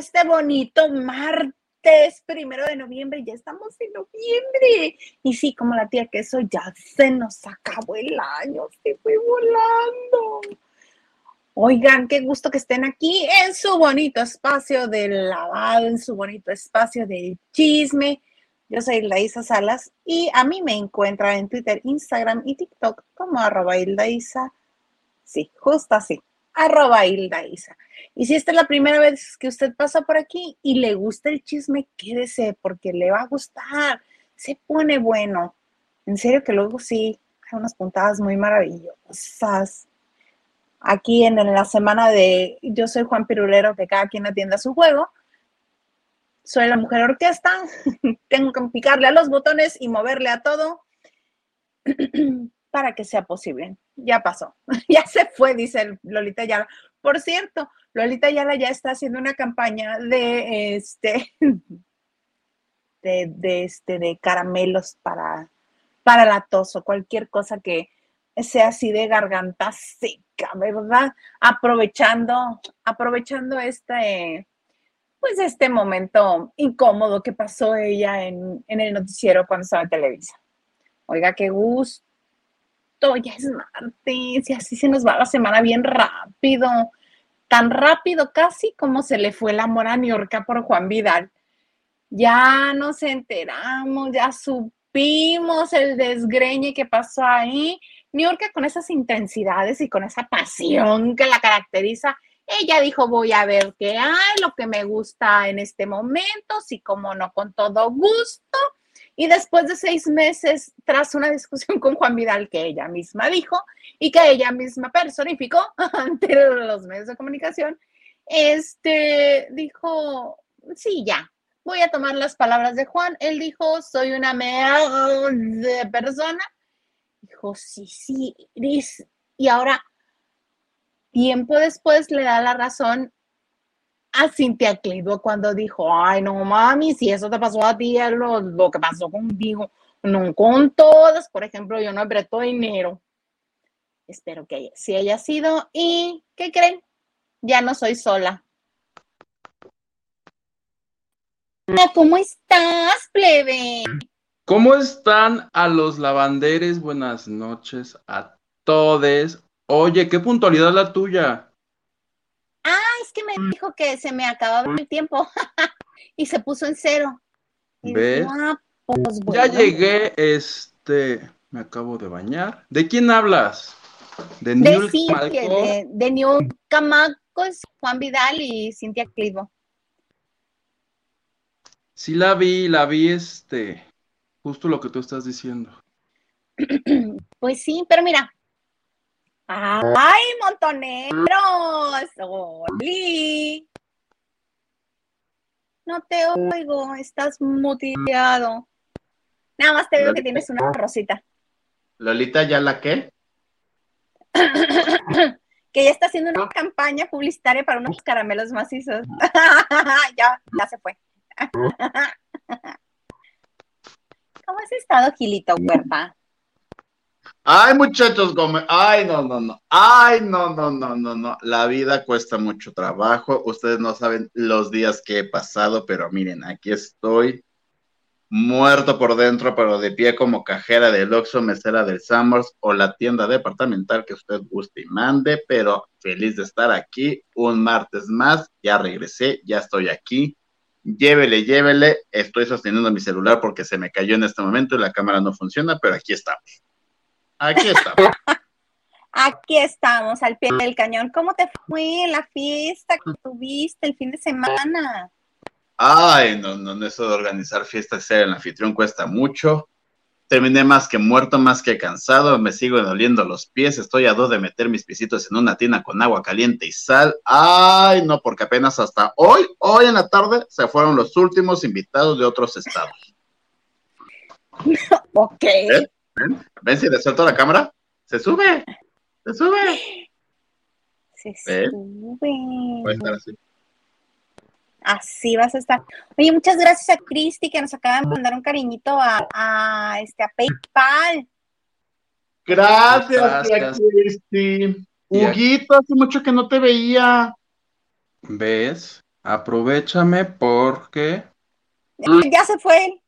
Este bonito martes primero de noviembre. Ya estamos en noviembre. Y sí, como la tía queso, ya se nos acabó el año, se fue volando. Oigan, qué gusto que estén aquí en su bonito espacio del lavado, en su bonito espacio del chisme. Yo soy Isa Salas y a mí me encuentran en Twitter, Instagram y TikTok como arroba Isa. Sí, justo así arroba Hilda Isa. Y si esta es la primera vez que usted pasa por aquí y le gusta el chisme, quédese porque le va a gustar. Se pone bueno. En serio que luego sí, hay unas puntadas muy maravillosas. Aquí en, la semana de Yo soy Juan Pirulero, que cada quien atienda su juego. Soy la mujer orquesta. Tengo que picarle a los botones y moverle a todo para que sea posible ya pasó, ya se fue, dice Lolita Yala. Por cierto, Lolita Yala ya está haciendo una campaña de este, de, este, de caramelos para, para la tos o cualquier cosa que sea así de garganta seca, ¿verdad? Aprovechando, aprovechando este, pues este momento incómodo que pasó ella en, en el noticiero cuando estaba en Televisa. Oiga, qué gusto ya es martes y así se nos va la semana bien rápido. Tan rápido casi como se le fue el amor a Niorca por Juan Vidal. Ya nos enteramos, ya supimos el desgreñe que pasó ahí. Niorca con esas intensidades y con esa pasión que la caracteriza, ella dijo, voy a ver qué hay, lo que me gusta en este momento, sí como no, con todo gusto. Y después de seis meses, tras una discusión con Juan Vidal que ella misma dijo y que ella misma personificó ante los medios de comunicación, este dijo, sí, ya, voy a tomar las palabras de Juan. Él dijo, soy una de persona. Dijo, sí, sí, Y ahora, tiempo después, le da la razón a Cintia Clido cuando dijo, ay, no mami, si eso te pasó a ti, es lo, que pasó contigo, no con todas, por ejemplo, yo no apretó dinero. Espero que sí haya sido. ¿Y qué creen? Ya no soy sola. ¿Cómo estás, plebe? ¿Cómo están a los lavanderes? Buenas noches a todos. Oye, qué puntualidad la tuya que me mm. dijo que se me acababa el tiempo y se puso en cero. ¿Ves? Ah, pues, ya llegué, este, me acabo de bañar. ¿De quién hablas? De, de Cintia, de, de Camacos, Juan Vidal y Cintia Clivo. Sí la vi, la vi, este, justo lo que tú estás diciendo. Pues sí, pero mira, ¡Ay, montoneros! ¡Oli! No te oigo, estás muteado. Nada más te veo que tienes una rosita. ¿Lolita ya la qué? que ya está haciendo una campaña publicitaria para unos caramelos macizos. ya, ya se fue. ¿Cómo has estado, Gilito Huerta? Ay, muchachos, ay, no, no, no, ay, no, no, no, no, no, la vida cuesta mucho trabajo, ustedes no saben los días que he pasado, pero miren, aquí estoy muerto por dentro, pero de pie como cajera del Oxxo, mesera del Summers o la tienda departamental que usted guste y mande, pero feliz de estar aquí un martes más, ya regresé, ya estoy aquí, llévele, llévele, estoy sosteniendo mi celular porque se me cayó en este momento y la cámara no funciona, pero aquí estamos. Aquí estamos. Aquí estamos, al pie del cañón. ¿Cómo te fue la fiesta que tuviste el fin de semana? Ay, no, no, eso de organizar fiestas, ser el anfitrión cuesta mucho. Terminé más que muerto, más que cansado, me sigo doliendo los pies, estoy a dos de meter mis pisitos en una tina con agua caliente y sal. Ay, no, porque apenas hasta hoy, hoy en la tarde, se fueron los últimos invitados de otros estados. ok. ¿Eh? ¿Ven? si le suelto la cámara? Se sube. Se sube. Se sube. Voy a estar así. Así vas a estar. Oye, muchas gracias a Cristi que nos acaba de mandar un cariñito a, este, a PayPal. Gracias, Cristi. Huguito, hace mucho que no te veía. ¿Ves? Aprovechame porque... Ya se fue.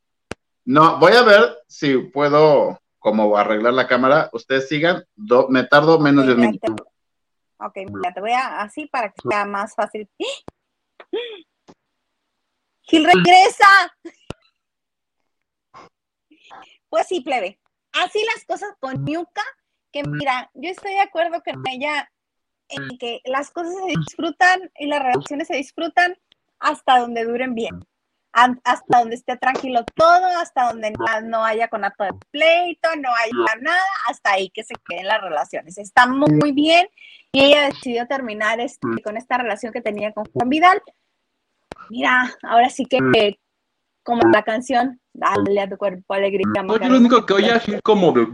No, voy a ver si puedo como arreglar la cámara. Ustedes sigan, me tardo menos de un minuto. Ok, mira, te voy a así para que sea más fácil. Gil regresa. Pues sí, plebe. Así las cosas con Yuka, que mira, yo estoy de acuerdo con ella en que las cosas se disfrutan y las relaciones se disfrutan hasta donde duren bien hasta donde esté tranquilo todo, hasta donde no haya conato de pleito, no haya nada, hasta ahí que se queden las relaciones. Está muy bien y ella decidió terminar este, con esta relación que tenía con Juan Vidal. Mira, ahora sí que como la canción, dale a tu cuerpo alegría. Oye, lo único que oye Gil como de...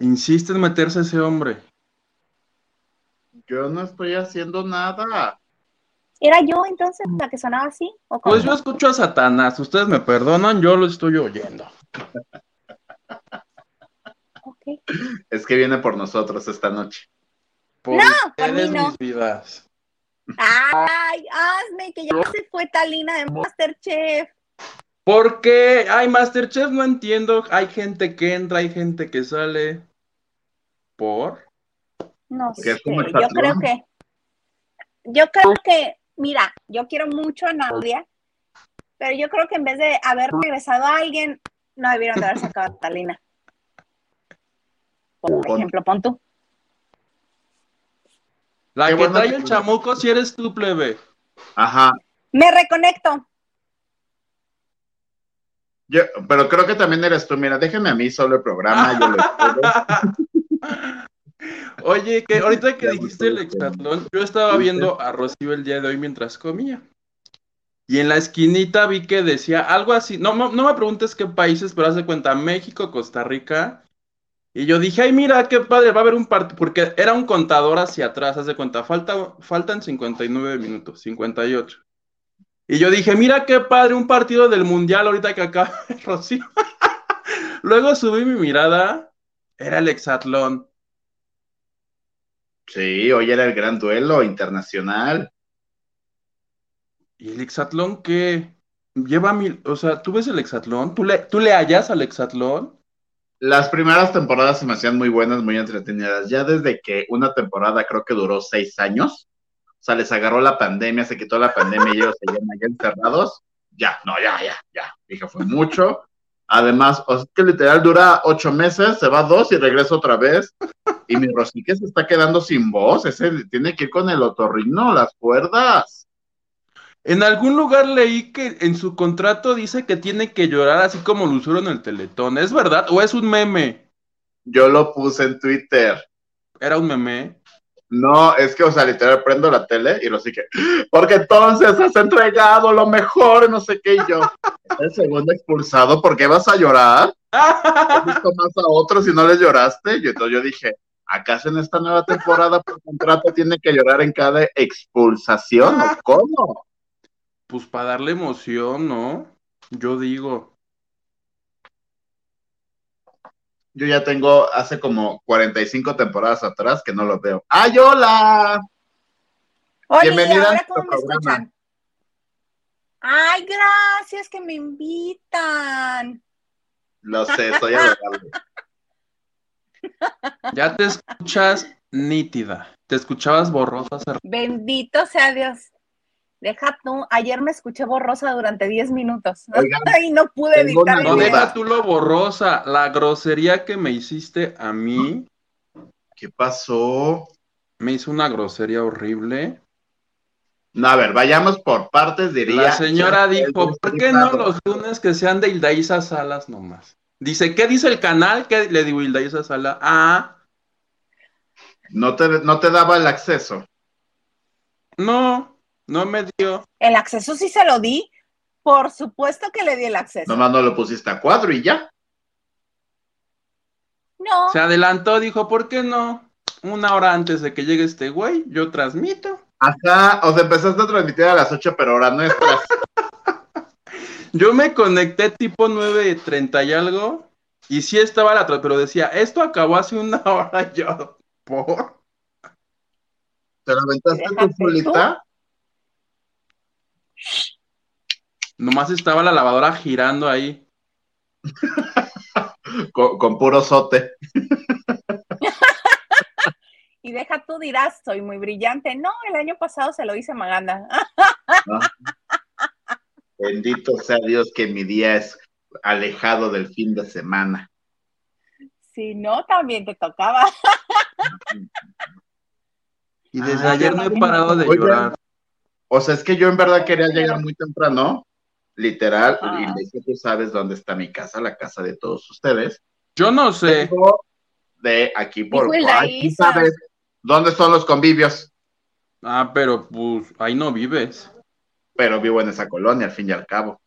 Insiste en meterse ese hombre. Yo no estoy haciendo nada. ¿Era yo entonces la que sonaba así? pues yo escucho a Satanás, ustedes me perdonan, yo lo estoy oyendo. Es que viene por nosotros esta noche. Por no, por mí no. mis vidas. Ay, hazme que ya se fue Talina de Masterchef. ¿Por qué? Ay, Masterchef no entiendo. Hay gente que entra, hay gente que sale. ¿Por? No sé, yo creo que yo creo que mira, yo quiero mucho a Nadia, pero yo creo que en vez de haber regresado a alguien, no debieron de haber sacado a Talina. Por ejemplo, pon tú. La que trae el chamuco si eres tú, plebe. Ajá. Me reconecto. Yo, pero creo que también eres tú. Mira, déjame a mí solo el programa. yo Oye, que ahorita que dijiste el exatlón, yo estaba viendo a Rocío el día de hoy mientras comía. Y en la esquinita vi que decía algo así. No, no, me preguntes qué países, pero hace cuenta México, Costa Rica. Y yo dije, ay, mira, qué padre, va a haber un partido, porque era un contador hacia atrás, hace cuenta, falta, faltan 59 minutos, 58. Y yo dije, mira qué padre, un partido del Mundial ahorita que acaba Rocío. Luego subí mi mirada, era el hexatlón. Sí, hoy era el gran duelo internacional. ¿Y el hexatlón qué? Lleva mil, o sea, ¿tú ves el hexatlón? ¿Tú le, ¿Tú le hallas al hexatlón? Las primeras temporadas se me hacían muy buenas, muy entretenidas. Ya desde que una temporada creo que duró seis años, o sea, les agarró la pandemia, se quitó la pandemia y ellos se llaman ya encerrados. Ya, no, ya, ya, ya. Dije, fue mucho. Además, o sea, que literal dura ocho meses, se va dos y regresa otra vez. Y mi Rosique se está quedando sin voz. Ese tiene que ir con el otorrino, las cuerdas. En algún lugar leí que en su contrato dice que tiene que llorar así como lo usaron en el Teletón. ¿Es verdad o es un meme? Yo lo puse en Twitter. ¿Era un meme? No, es que, o sea, literal prendo la tele y lo sí que, porque entonces has entregado lo mejor, no sé qué, y yo, el segundo expulsado, ¿por qué vas a llorar? ¿Has visto más a otros y no les lloraste? Y entonces yo dije, ¿acaso en esta nueva temporada por contrato tiene que llorar en cada expulsación o cómo? Pues para darle emoción, ¿no? Yo digo. Yo ya tengo hace como 45 temporadas atrás que no lo veo. ¡Ay, hola! Bienvenida cómo me escuchan? Ay, gracias que me invitan. Lo sé, estoy adorable. Ya te escuchas nítida. Te escuchabas borrosa. Bendito sea Dios. Deja tú, ayer me escuché borrosa durante 10 minutos. y no pude editar. No, deja tú lo borrosa. La grosería que me hiciste a mí. ¿Qué pasó? Me hizo una grosería horrible. No, a ver, vayamos por partes, diría. La señora dijo, ¿por qué no los lunes que sean de Hildaísa Salas nomás? Dice, ¿qué dice el canal? ¿Qué le digo Hildaísa Salas? Ah. No te, no te daba el acceso. No, no me dio. El acceso sí se lo di. Por supuesto que le di el acceso. Nomás no lo pusiste a cuadro y ya. No. Se adelantó, dijo, ¿por qué no? Una hora antes de que llegue este güey, yo transmito. Ajá, o sea, empezaste a transmitir a las 8, pero ahora nuestras. yo me conecté tipo 9.30 y algo, y sí estaba la pero decía, esto acabó hace una hora yo. ¿Por? ¿Te la aventaste Déjate solita? Nomás estaba la lavadora girando ahí. Con, con puro sote. Y deja tú dirás, soy muy brillante. No, el año pasado se lo hice Maganda. ¿no? Bendito sea Dios que mi día es alejado del fin de semana. Si no, también te tocaba. Y desde Ah, ayer no he parado de llorar. O sea, es que yo en verdad quería llegar muy temprano, literal, Ah. y le dije, tú sabes dónde está mi casa, la casa de todos ustedes. Yo no sé. De aquí por... Ay, tú sabes dónde son los convivios, Ah, pero pues ahí no vives. Pero vivo en esa colonia, al fin y al cabo.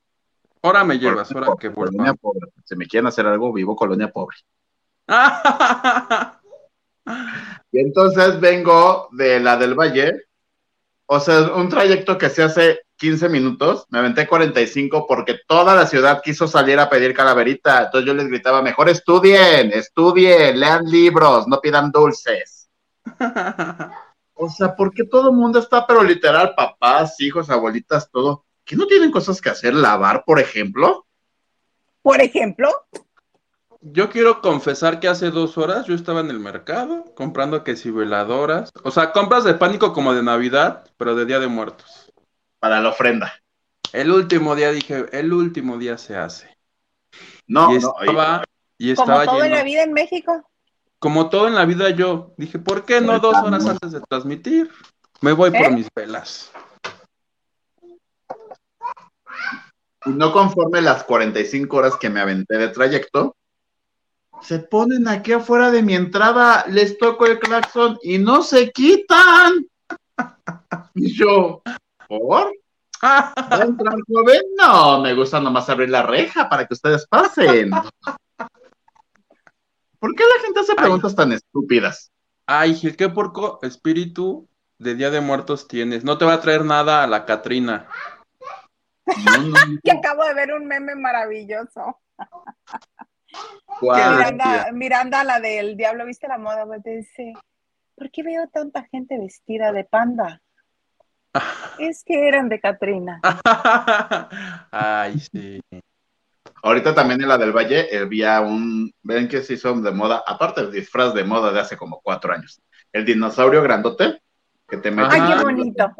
Ahora me llevas, ahora que Colonia vuelva. pobre. Si me quieren hacer algo, vivo colonia pobre. Y entonces vengo de la del Valle, o sea, un trayecto que se hace 15 minutos, me aventé 45 porque toda la ciudad quiso salir a pedir calaverita, entonces yo les gritaba, mejor estudien, estudien, lean libros, no pidan dulces. O sea, porque todo el mundo está, pero literal, papás, hijos, abuelitas, todo, que no tienen cosas que hacer, lavar, por ejemplo. Por ejemplo, Yo quiero confesar que hace dos horas yo estaba en el mercado comprando que si veladoras, o sea, compras de pánico como de Navidad, pero de Día de Muertos. Para la ofrenda. El último día dije, el último día se hace. No, y no, estaba, y como estaba todo en lleno. la vida en México. Como todo en la vida yo dije, ¿por qué no dos horas antes de transmitir? Me voy por ¿Eh? mis velas. Y no conforme las 45 horas que me aventé de trayecto, se ponen aquí afuera de mi entrada, les toco el claxon y no se quitan. Y yo, ¿por? ¿Va a entrar joven? No, me gusta nomás abrir la reja para que ustedes pasen. ¿Por qué la gente hace preguntas tan estúpidas? Ay, Gil, qué porco espíritu de Día de Muertos tienes. No te va a traer nada a la Catrina. No, no, no. Que acabo de ver un meme maravilloso. Miranda, la del Diablo Viste la Moda, pues, dice, ¿por qué veo tanta gente vestida de panda? Es que eran de Catrina. Ay, sí. Ahorita también en la del Valle había un, ven que se hizo de moda, aparte del disfraz de moda de hace como cuatro años, el dinosaurio grandote que te mete Ay, Ajá. qué bonito.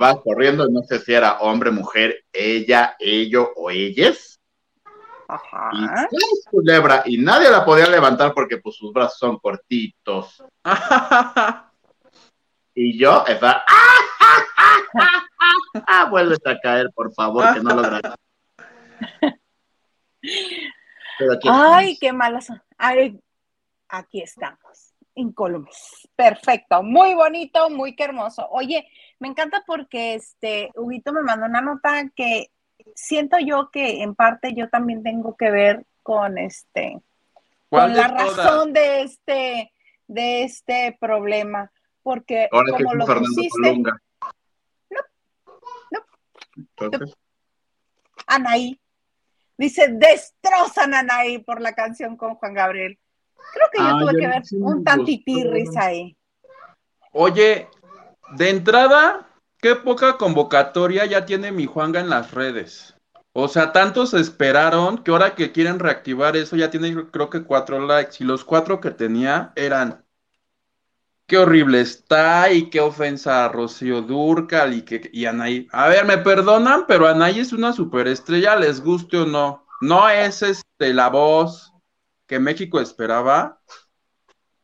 va corriendo, no sé si era hombre, mujer, ella, ello o ellas, y Ajá. ¡zas! culebra, y nadie la podía levantar porque pues sus brazos son cortitos. Y yo estaba, ¡ah! Vuelves a caer, por favor, que no lo grabes. Pero aquí Ay, qué malas. Ay, aquí estamos, incólumes. Perfecto, muy bonito, muy que hermoso. Oye, me encanta porque este Huguito me mandó una nota que siento yo que en parte yo también tengo que ver con este, ¿Cuál con la todas? razón de este, de este problema. Porque Ahora como lo Fernando pusiste, Colunga. No, no. Entonces, Anaí. Dice, destrozan a Anaí por la canción con Juan Gabriel. Creo que yo Ah, tuve que ver un tantitirris ahí. Oye, de entrada, qué poca convocatoria ya tiene mi Juanga en las redes. O sea, tantos esperaron que ahora que quieren reactivar eso ya tiene creo que cuatro likes y los cuatro que tenía eran qué horrible está y qué ofensa a Rocío Dúrcal y que y Anaí. A ver, me perdonan, pero Anaí es una superestrella, les guste o no. No es este la voz que México esperaba,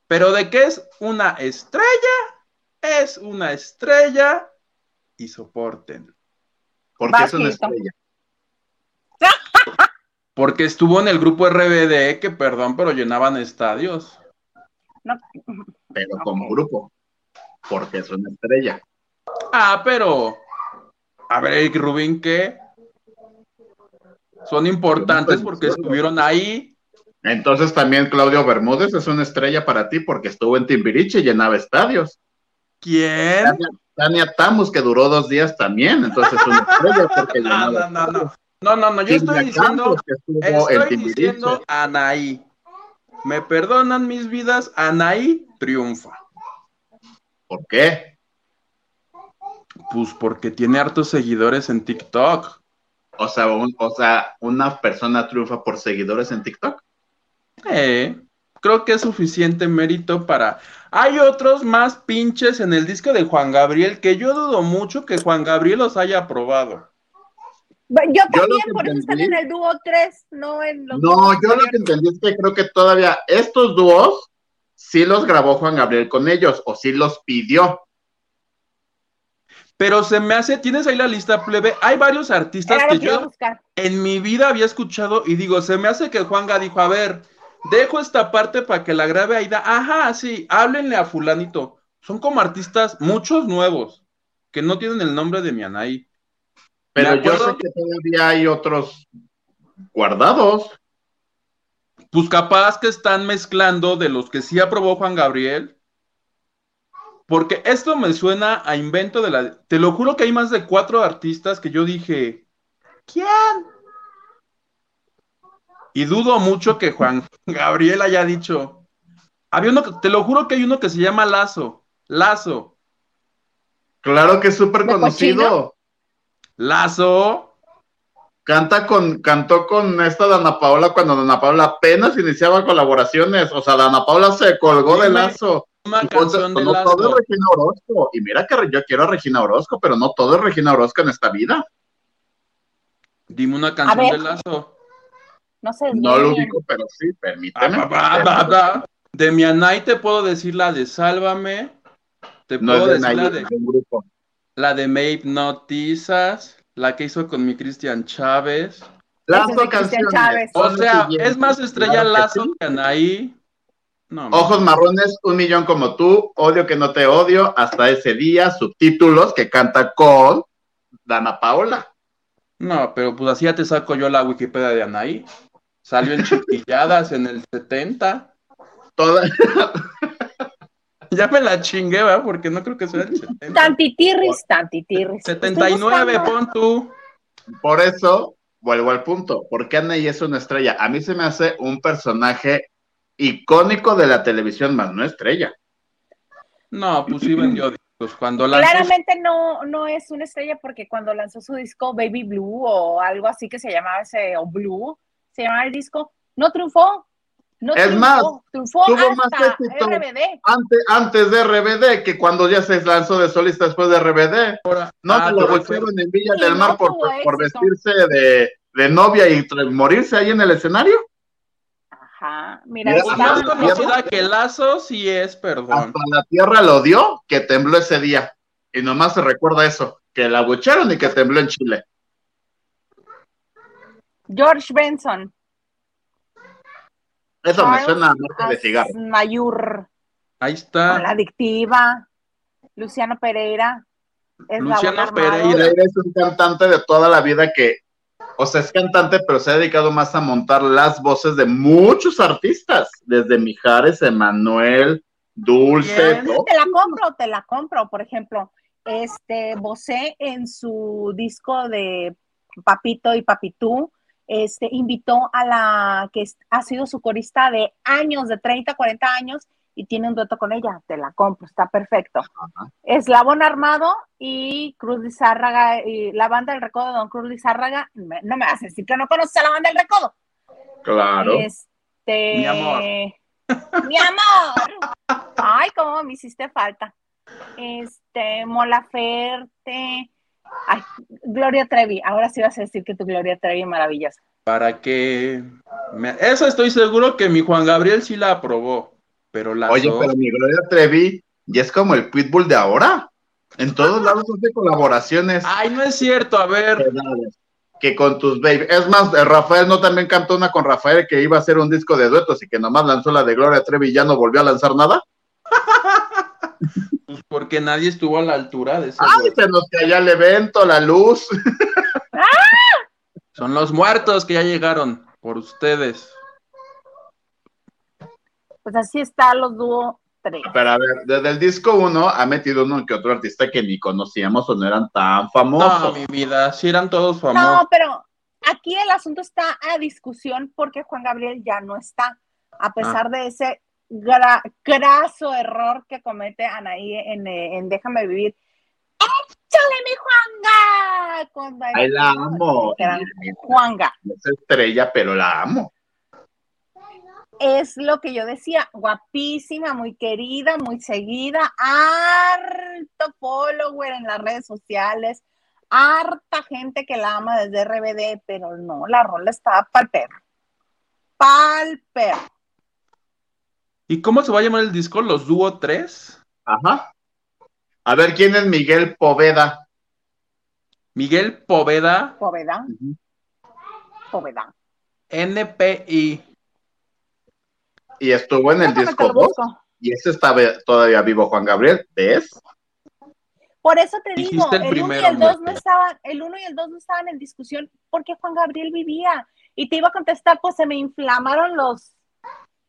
pero de que es una estrella es una estrella y soporten. porque es una estrella. Porque estuvo en el grupo RBD, que perdón, pero llenaban estadios. No, pero como grupo, porque es una estrella. Ah, pero. A ver, Eric Rubin, ¿qué? Son importantes porque estuvieron ahí. Entonces también Claudio Bermúdez es una estrella para ti porque estuvo en Timbiriche y llenaba estadios. ¿Quién? Tania, Tania Tamus, que duró dos días también, entonces es una estrella porque No, llenaba no, no, no. No, no, no, yo estoy diciendo. Que Estoy diciendo Anaí. Me perdonan mis vidas, Anaí triunfa. ¿Por qué? Pues porque tiene hartos seguidores en TikTok. O sea, un- o sea, una persona triunfa por seguidores en TikTok. Eh, creo que es suficiente mérito para... Hay otros más pinches en el disco de Juan Gabriel que yo dudo mucho que Juan Gabriel los haya aprobado. Yo Yo también, que por eso están en el dúo 3, no en los No, yo lo que entendí es que creo que todavía estos dúos sí los grabó Juan Gabriel con ellos o sí los pidió. Pero se me hace, tienes ahí la lista plebe, hay varios artistas Era que yo en mi vida había escuchado y digo, se me hace que Juanga dijo, a ver, dejo esta parte para que la grabe Aida. Ajá, sí, háblenle a fulanito. Son como artistas, muchos nuevos, que no tienen el nombre de mi Anaí. Pero yo sé que todavía hay otros guardados. Pues capaz que están mezclando de los que sí aprobó Juan Gabriel. Porque esto me suena a invento de la... Te lo juro que hay más de cuatro artistas que yo dije, ¿quién? Y dudo mucho que Juan Gabriel haya dicho. Había uno, que- te lo juro que hay uno que se llama Lazo. Lazo. Claro que es súper ¿De conocido. Lazo. Canta con, cantó con esta Dana Paola cuando Dana Paola apenas iniciaba colaboraciones. O sea, Dana Paola se colgó de lazo. Una Y con- canción de no todo Lazo. es Regina Orozco. Y mira que yo quiero a Regina Orozco, pero no todo es Regina Orozco en esta vida. Dime una canción ver. de Lazo. No sé. No lo ubico, pero sí, Ah, permíteme. ba. De mi Anay te puedo decir la de Sálvame. Te No puedo es de decir la nadie, de, es de un grupo. La de Me Hipnotizas, la que hizo con mi Cristian Chávez. Canciones. Chávez. O sea, es más estrella Claro que Lazo sí. que Anaí. No, Ojos marrones, un millón como tú, odio que no te odio, hasta ese día, subtítulos que canta con Dana Paola. no, pero pues así ya te saco yo la Wikipedia de Anaí. Salió en Chiquilladas en el 70. Toda, Ya me la chingué, ¿verdad? Porque no creo que sea el 70. Tantitirris, tantitirris. Estoy 79, buscando. pon tú. por eso, vuelvo al punto, porque Anaí es una estrella. A mí se me hace un personaje icónico de la televisión, más no estrella. No, pues sí vendió discos. Cuando lanzó Claramente no, no es una estrella porque cuando lanzó su disco Baby Blue o algo así que se llamaba ese, o Blue, se llamaba el disco, no triunfó. No Es triunfó, más, triunfó tuvo más éxito. RBD. Antes, antes de RBD, que cuando ya se lanzó de solista después de RBD, no Ah, lo golpearon en Villa del no Mar por, vestirse de, de novia y morirse ahí en el escenario. Ajá, mira, Mira, más conocida que Lazo, sí es, perdón. Hasta la tierra lo dio que tembló ese día. Y nomás se recuerda eso, que la abucharon y que tembló en Chile. George Benson. Eso me suena a marca de cigarro. Mayur, Ahí con está. la adictiva. Luciano Pereira. Es Luciano. Pereira. Pereira es un cantante de toda la vida que, o sea, es cantante, pero se ha dedicado más a montar las voces de muchos artistas, desde Mijares, Emanuel, Dulce. Te la compro, te la compro. Por ejemplo, este Bosé en su disco de Papito y Papitú, este invitó a la que ha sido su corista de años, de 30, 40 años, y tiene un dueto con ella. Te la compro, está perfecto. Eslabón Armado y Cruz Lizárraga, y la banda del recodo de Don Cruz Lizárraga. Me- No me vas a decir que no conoces a la banda del recodo. Claro. Este. Mi amor. Mi amor. Ay, cómo me hiciste falta. Este, Mola Ferte. Ay, Gloria Trevi. Ahora sí vas a decir que tu Gloria Trevi es maravillosa. Para que. me- Esa estoy seguro que mi Juan Gabriel sí la aprobó. Pero Lazo. Oye, pero mi Gloria Trevi ya es como el pitbull de ahora. En todos lados hace colaboraciones. Ay, no es cierto. A ver. que con tus baby. Es más, eh, Rafael no también cantó una con Rafael que iba a hacer un disco de duetos y que nomás lanzó la de Gloria Trevi y ya no volvió a lanzar nada. Pues porque nadie estuvo a la altura de ese. ¡Ay, se nos cayó el evento, la luz! Son los muertos que ya llegaron por ustedes. Pues así está los dúo 3. Pero a ver, desde el disco 1 ha metido uno que otro artista que ni conocíamos o no eran tan No, famosos. mi vida. Sí eran todos famosos. No, pero aquí el asunto está a discusión porque Juan Gabriel ya no está. A pesar de ese graso error que comete Anaí en, eh, en Déjame Vivir. ¡Échale, mi Juanga! Ay, la amo. Juanga. Es estrella, pero la amo. Es lo que yo decía, guapísima, muy querida, muy seguida, harto follower en las redes sociales, harta gente que la ama desde RBD, pero no, la rola estaba pa'l perro. Pa'l perro. ¿Y cómo se va a llamar el disco? ¿Los Dúo 3? Ajá. A ver, ¿quién es Miguel Poveda? Miguel Poveda, Poveda, Ujú. Poveda. NPI. Y estuvo en el Déjame disco lo 2. busco. Y ese está todavía vivo, Juan Gabriel. ¿Ves? Por eso te Dijiste digo, el el 1 y el 2 no estaban, el 1 y el 2 no estaban en discusión porque Juan Gabriel vivía. Y te iba a contestar, pues se me inflamaron los,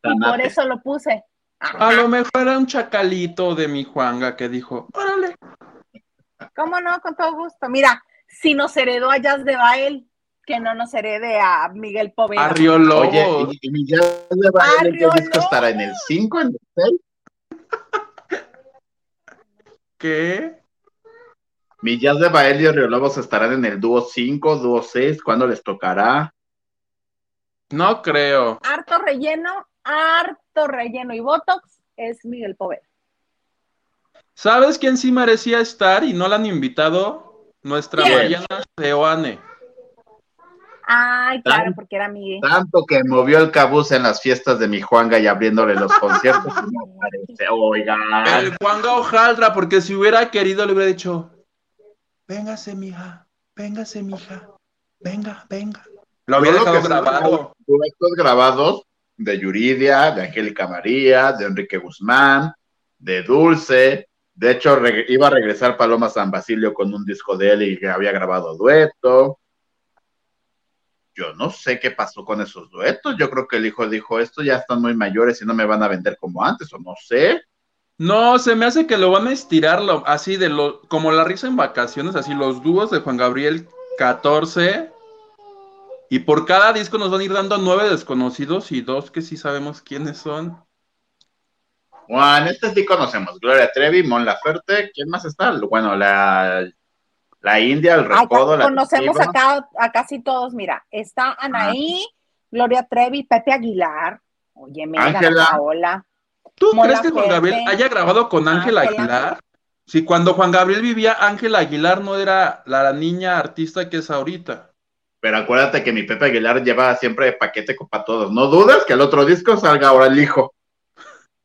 y por eso lo puse. A lo mejor era un chacalito de mi Juanga que dijo, órale. ¿Cómo no? Con todo gusto. Mira, si nos heredó a Jazz de Bael, que no nos herede a Miguel Poveda. Lobos. Oye, ¿y, y Miguel de Bael en qué Arrio disco Lobos. estará? ¿En el 5? ¿En el 6? ¿Qué? Mi Jazz de Bael y Río Lobos estarán en el dúo 5, dúo 6. ¿Cuándo les tocará? No creo. Harto relleno, harto relleno y Botox es Miguel Poveda. ¿Sabes quién sí merecía estar y no la han invitado? Nuestra ¿Quién? Mariana Seoane. Ay, claro, Tan- porque era Miguel. Tanto que movió el cabuz en las fiestas de mi Juanga y abriéndole los conciertos. no. Oigan. El Juanga Hojaldra, porque si hubiera querido le hubiera dicho, véngase, mija, véngase, mija, venga, venga. Lo lo dejado grabado. Duetos grabados de Yuridia, de Angélica María, de Enrique Guzmán, de Dulce. De hecho, iba a regresar Paloma San Basilio con un disco de él y que había grabado dueto. Yo no sé qué pasó con esos duetos. Yo creo que el hijo dijo, estos ya están muy mayores y no me van a vender como antes, o no sé. No, se me hace que lo van a estirar así de lo, como la risa en vacaciones, así los dúos de Juan Gabriel 14. Y por cada disco nos van a ir dando nueve desconocidos y dos que sí sabemos quiénes son. Juan, este sí conocemos. Gloria Trevi, Mon Laferte. ¿Quién más está? Bueno, la, la India, el Recodo, la conocemos acá a casi todos. Mira, está Anaí, Gloria Trevi, Pepe Aguilar. Oye, Ángela. Paola. ¿Tú Mon crees que Juan. Gabriel haya grabado con Ángel Ángela. Aguilar? Si cuando Juan Gabriel vivía, Ángel Aguilar no era la niña artista que es ahorita. Pero acuérdate que mi Pepe Aguilar lleva siempre paquete para todos. No dudes que el otro disco salga ahora el hijo.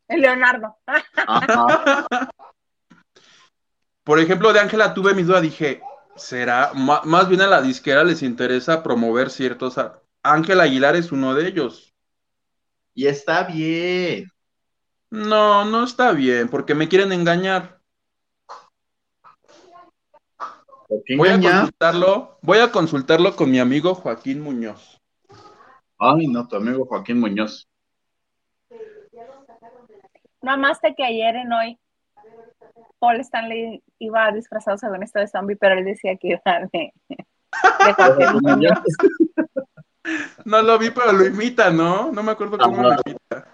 El Leonardo. Ajá. Por ejemplo, de Ángela tuve mi duda, dije, ¿será? Más bien a la disquera les interesa promover ciertos... a- Ángel Aguilar es uno de ellos. Y está bien. No, no está bien, porque me quieren engañar. ¿Por qué Voy a consultarlo, voy a consultarlo con mi amigo Joaquín Muñoz. Ay, no, tu amigo Joaquín Muñoz. Nada más de que ayer en hoy, Paul Stanley iba disfrazado según esto de zombie, pero él decía que iba de, de Joaquín Muñoz. No lo vi, pero lo imita, ¿no? No me acuerdo cómo lo imita.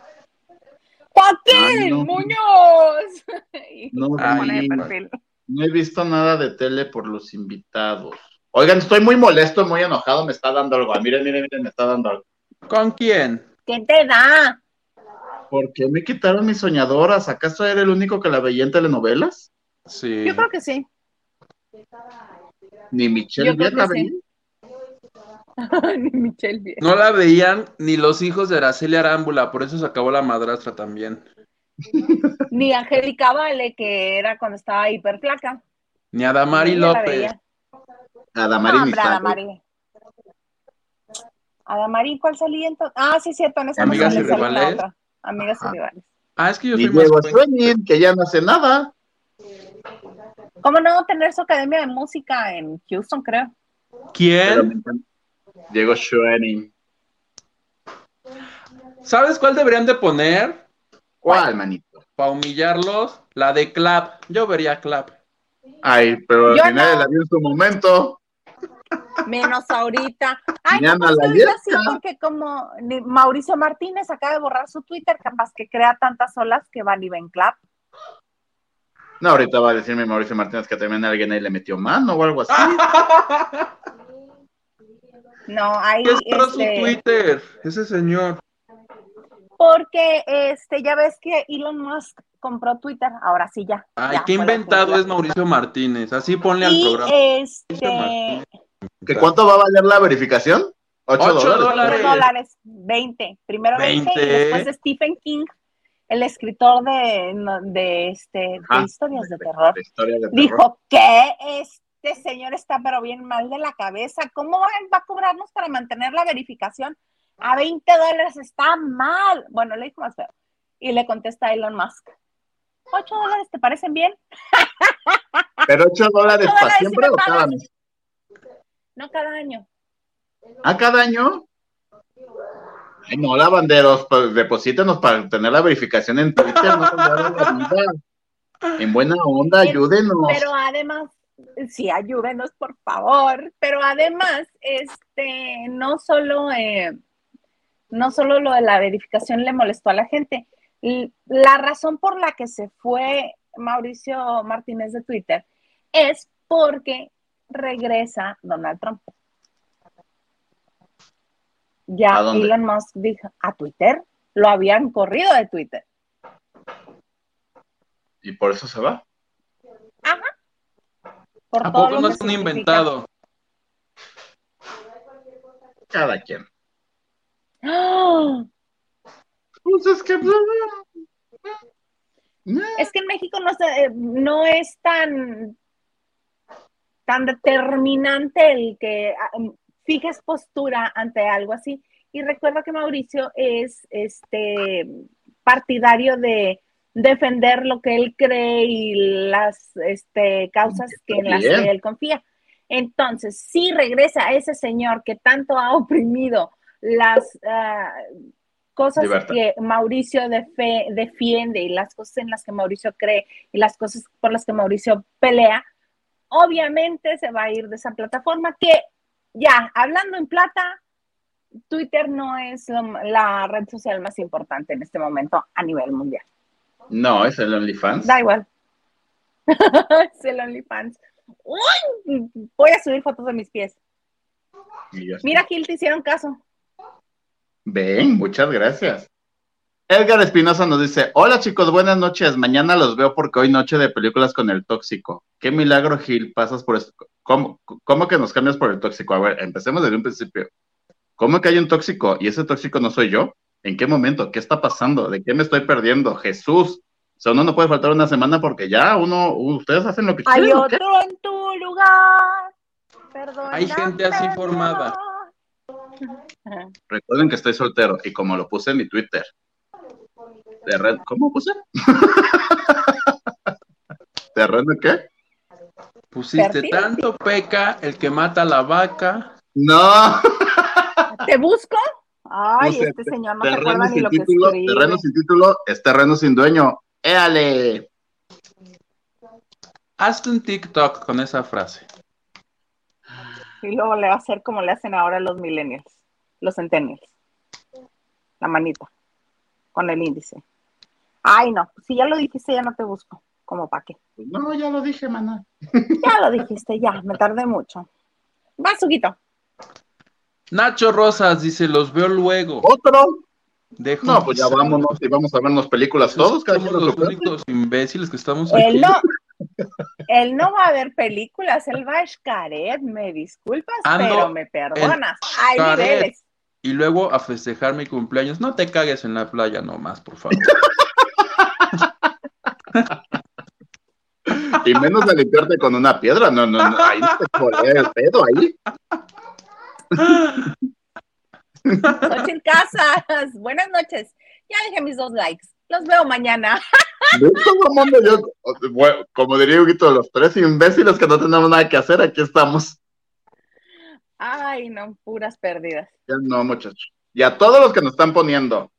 ¡Joaquín Ay, no. Muñoz! Y No, de perfil. No he visto nada de tele por los invitados. Oigan, estoy muy molesto, muy enojado, me está dando algo. Miren, miren, miren, me está dando algo. ¿Con quién? ¿Qué te da? ¿Por qué me quitaron mis soñadoras? ¿Acaso era el único que la veía en telenovelas? Sí. Yo creo que sí. Ni Michelle Yo creo Viet la veía. sí. Ni Michelle. No la veían ni los hijos de Araceli Arámbula, por eso se acabó la madrastra también. Ni Angélica Vale, que era cuando estaba hiper flaca. Ni Adamari López. Adamari No. Adamari. Adamari, ¿cuál salía entonces? Ah, sí, cierto, en esa no Amigas sale, y rivales. otra. Amigas y Ajá. rivales. Ah, es que yo soy más Diego que ya no hace nada. ¿Cómo no tener su academia de música en Houston, creo? ¿Quién? Diego Schwenning. ¿Sabes cuál deberían de poner? ¿Cuál, manito? Para humillarlos, la de Clap. Yo vería Clap. Ay, pero al Yo final no. la vi en su momento. Menos ahorita. Ay, Mañana capaz la que ahorita sí, yesca. porque como Mauricio Martínez acaba de borrar su Twitter, capaz que crea tantas olas que van y ven clap. No, ahorita va a decirme Mauricio Martínez que también alguien ahí le metió mano o algo así. No, ahí ¿Qué cerró su este, Twitter? Ese señor. Porque este, ya ves que Elon Musk compró Twitter, ahora sí ya. Ay, ya qué inventado es Mauricio Martínez. Así ponle al Y programa. este, Martínez. ¿Que cuánto va a valer la verificación? Ocho, Ocho dólares. dólares. Tres dólares, 20. Primero 20, y 20. después Stephen King, el escritor de, de, este, de Ah, historias de terror, La historia de terror. dijo que este señor está pero bien mal de la cabeza. ¿Cómo va, va a cobrarnos para mantener la verificación? A 20 dólares está mal. Bueno, le dijo más feo. Y le contesta Elon Musk. ¿8 dólares te parecen bien? ¿Pero ocho dólares Ocho para siempre si o cada mes? No cada año. ¿A cada año? Ay, no, lavanderos, pues deposítenos para tener la verificación en Twitter, no. En buena onda, ayúdenos. Pero además, sí, ayúdenos, por favor. Pero además, este, no solo, eh, no solo lo de la verificación le molestó a la gente. La razón por la que se fue Mauricio Martínez de Twitter es porque regresa Donald Trump. Ya. Elon Musk dijo a Twitter, lo habían corrido de Twitter. ¿Y por eso se va? Por ¿A todo poco lo no es un inventado? Cada quien. ¡Ah! Pues es que... Es que en México no, se- eh, no es tan, tan determinante el que ah, um, fijes postura ante algo así. Y recuerda que Mauricio es este partidario de defender lo que él cree y las este, causas que en las que él confía. Entonces, si regresa ese señor que tanto ha oprimido las ah, cosas Libertad. que Mauricio defe- defiende y las cosas en las que Mauricio cree y las cosas por las que Mauricio pelea, obviamente se va a ir de esa plataforma que ya, hablando en plata, Twitter no es la red social más importante en este momento a nivel mundial. No, es el OnlyFans. Da igual. es el OnlyFans. Voy a subir fotos de mis pies. Mira, Gil, te hicieron caso. Ven, muchas gracias. Edgar Espinosa nos dice, hola chicos, buenas noches. Mañana los veo porque hoy noche de películas con el tóxico. Qué milagro, Gil, pasas por esto. ¿Cómo, ¿Cómo que nos cambias por el tóxico? A ver, empecemos desde un principio. ¿Cómo que hay un tóxico y ese tóxico no soy yo? ¿En qué momento? ¿Qué está pasando? ¿De qué me estoy perdiendo? Jesús. O sea, uno no puede faltar una semana porque ya uno, ustedes hacen lo que Hay quieren. ¿o qué? otro en tu lugar. Perdóname, Hay gente así formada. Recuerden que estoy soltero y como lo puse en mi Twitter. ¿Cómo puse? ¿Terreno qué? Pusiste Perfil. tanto peca el que mata a la vaca. No. ¿Te busco? Ay, Puse este señor no se terreno acuerda ni lo que escribe. terreno sin título es terreno sin dueño. ¡Éale! Hazte un TikTok con esa frase. Y luego le va a hacer como le hacen ahora los millennials, los centennials. La manita, con el índice. Ay, no, si ya lo dijiste, ya no te busco. ¿Cómo para qué? No, ya lo dije, maná. Ya lo dijiste, ya, me tardé mucho. Va, Suguito. Nacho Rosas dice, los veo luego. ¿Otro? Dejo No, pues ya vámonos y vamos a vernos películas todos. Cada los únicos imbéciles que estamos aquí. No, él no va a ver películas, él va a Xcaret, me disculpas, Ando pero me perdonas. Hay niveles. Y luego a festejar mi cumpleaños. No te cagues en la playa nomás, por favor. Y menos de limpiarte con una piedra. No, no, no. Ahí no te colea el pedo ahí. Noche Casas, buenas noches. Ya dejé mis dos likes. Los veo mañana. De todo mundo, yo, bueno, como diría Huguito, los tres imbéciles que no tenemos nada que hacer, aquí estamos. Ay, no, puras pérdidas. Ya no, muchachos. Y a todos los que nos están poniendo,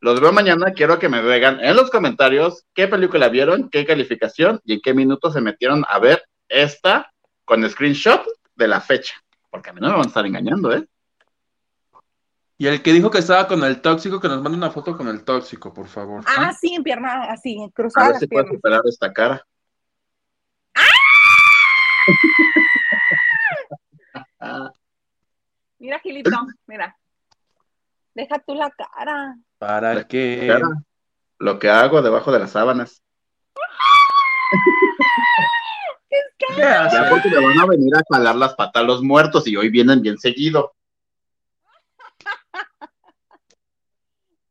los veo mañana. Quiero que me digan en los comentarios qué película vieron, qué calificación y en qué minuto se metieron a ver esta con screenshot de la fecha. porque a mí no me van a estar engañando, ¿eh? Y el que dijo que estaba con el tóxico, que nos mande una foto con el tóxico, por favor. Ah, sí, en pierna, así, A cruzada ver las si piernas. superar esta cara. Ah, Mira, Gilito, mira. Deja tú la cara. ¿Para qué? cara. Lo que hago debajo de las sábanas. ¿Qué Ya hace? porque me van a venir a jalar las patas los muertos y hoy vienen bien seguido.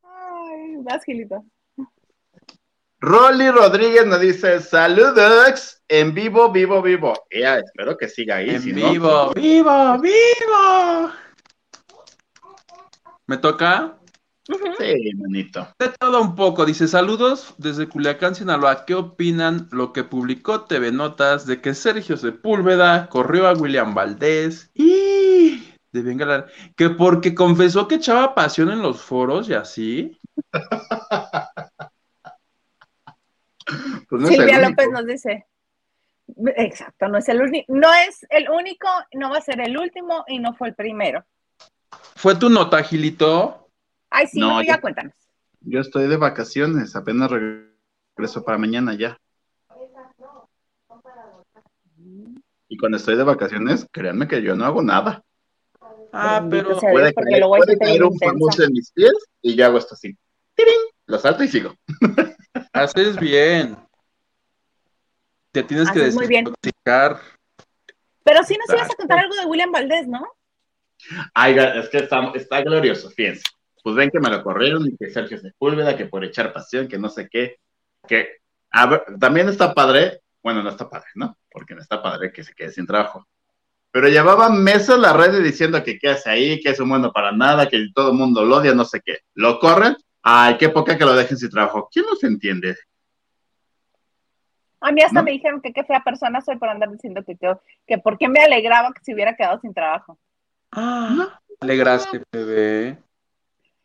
Ay, vas, Gilito. Rolly Rodríguez nos dice, saludos, en vivo, vivo, vivo. Ya, espero que siga ahí. En si no, vivo, vivo, vivo. ¿Me toca? Sí, manito. De todo un poco, dice saludos desde Culiacán, Sinaloa. ¿Qué opinan lo que publicó TV Notas de que Sergio Sepúlveda corrió a William Valdés y de Venga que porque confesó que echaba pasión en los foros y así? Pues no es el Silvia único. López nos dice. Exacto, no es el único, no es el único, no va a ser el último y no fue el primero. ¿Fue tu nota, Gilito? Ay, sí, No, no, ya yo- cuéntanos. Yo estoy de vacaciones, apenas regreso para mañana ya. Y cuando estoy de vacaciones, créanme que yo no hago nada. Ah, pero. Puede caer, puede caer un famoso en mis pies y yo hago esto así. ¡Tirín! Lo salto y sigo. haces bien. Te tienes que Haces muy bien. desintoxicar. Pero sí nos ibas a contar algo de William Valdés, ¿no? Ay, es que está, está glorioso, fíjense. Pues ven que me lo corrieron y que Sergio Sepúlveda, que por echar pasión, que no sé qué. Que, a ver, también está padre, bueno, no está padre, ¿no? Porque no está padre que se quede sin trabajo. Pero llevaba meses la red diciendo que qué hace ahí, que es un bueno para nada, que todo el mundo lo odia, no sé qué. Lo corren, ay, qué poca que lo dejen sin trabajo. ¿Quién los entiende? A mí hasta ¿No? me dijeron que qué fea persona soy por andar diciendo que, que, que por qué me alegraba que se hubiera quedado sin trabajo. Ah, alegraste, bebé.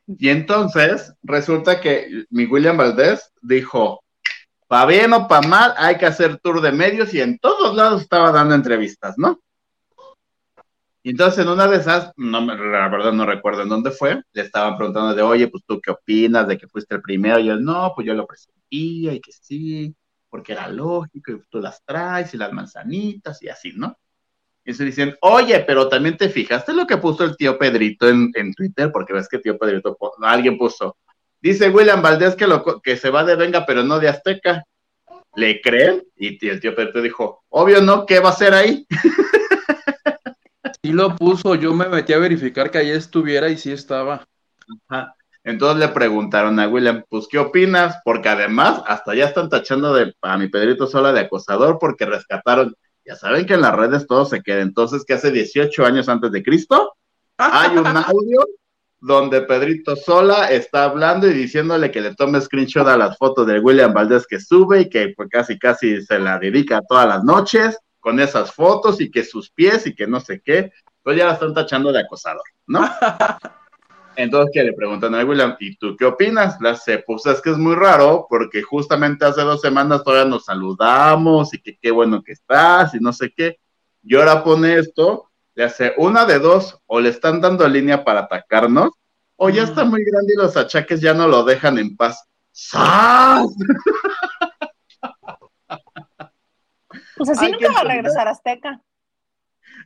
Y entonces resulta que mi William Valdés dijo, pa' bien o pa' mal, hay que hacer tour de medios y en todos lados estaba dando entrevistas, ¿no? Y entonces en una de esas, no la verdad no recuerdo en dónde fue, le estaban preguntando de, oye, pues tú qué opinas de que fuiste el primero, y él, no, pues yo lo presentía y que sí, porque era lógico, y tú las traes y las manzanitas y así, ¿no? Y se dicen, oye, pero también te fijaste lo que puso el tío Pedrito en, en Twitter, porque ves que tío Pedrito, alguien puso, dice William Valdés que, lo, que se va de Venga, pero no de Azteca. ¿Le creen? Y el tío Pedrito dijo, obvio no, ¿qué va a hacer ahí? Sí lo puso, yo me metí a verificar que ahí estuviera y sí estaba. Ajá. Entonces le preguntaron a William, pues, ¿qué opinas? Porque además, hasta ya están tachando de, a mi Pedrito Sola de acosador porque rescataron, ya saben que en las redes todo se queda, entonces que hace 18 años antes de Cristo, hay un audio donde Pedrito Sola está hablando y diciéndole que le tome screenshot a las fotos de William Valdés que sube y que pues, casi casi se la dedica todas las noches con esas fotos y que sus pies y que no sé qué, pues ya la están tachando de acosador, ¿no? Entonces que le preguntan a William, ¿y tú qué opinas? Le hace, pues es que es muy raro porque justamente hace dos semanas todavía nos saludamos y que qué bueno que estás y no sé qué. Y ahora pone esto le hace una de dos, o le están dando línea para atacarnos, o ya está muy grande y los achaques ya no lo dejan en paz. ¡Sas! Pues así Hay nunca va a regresar a Azteca.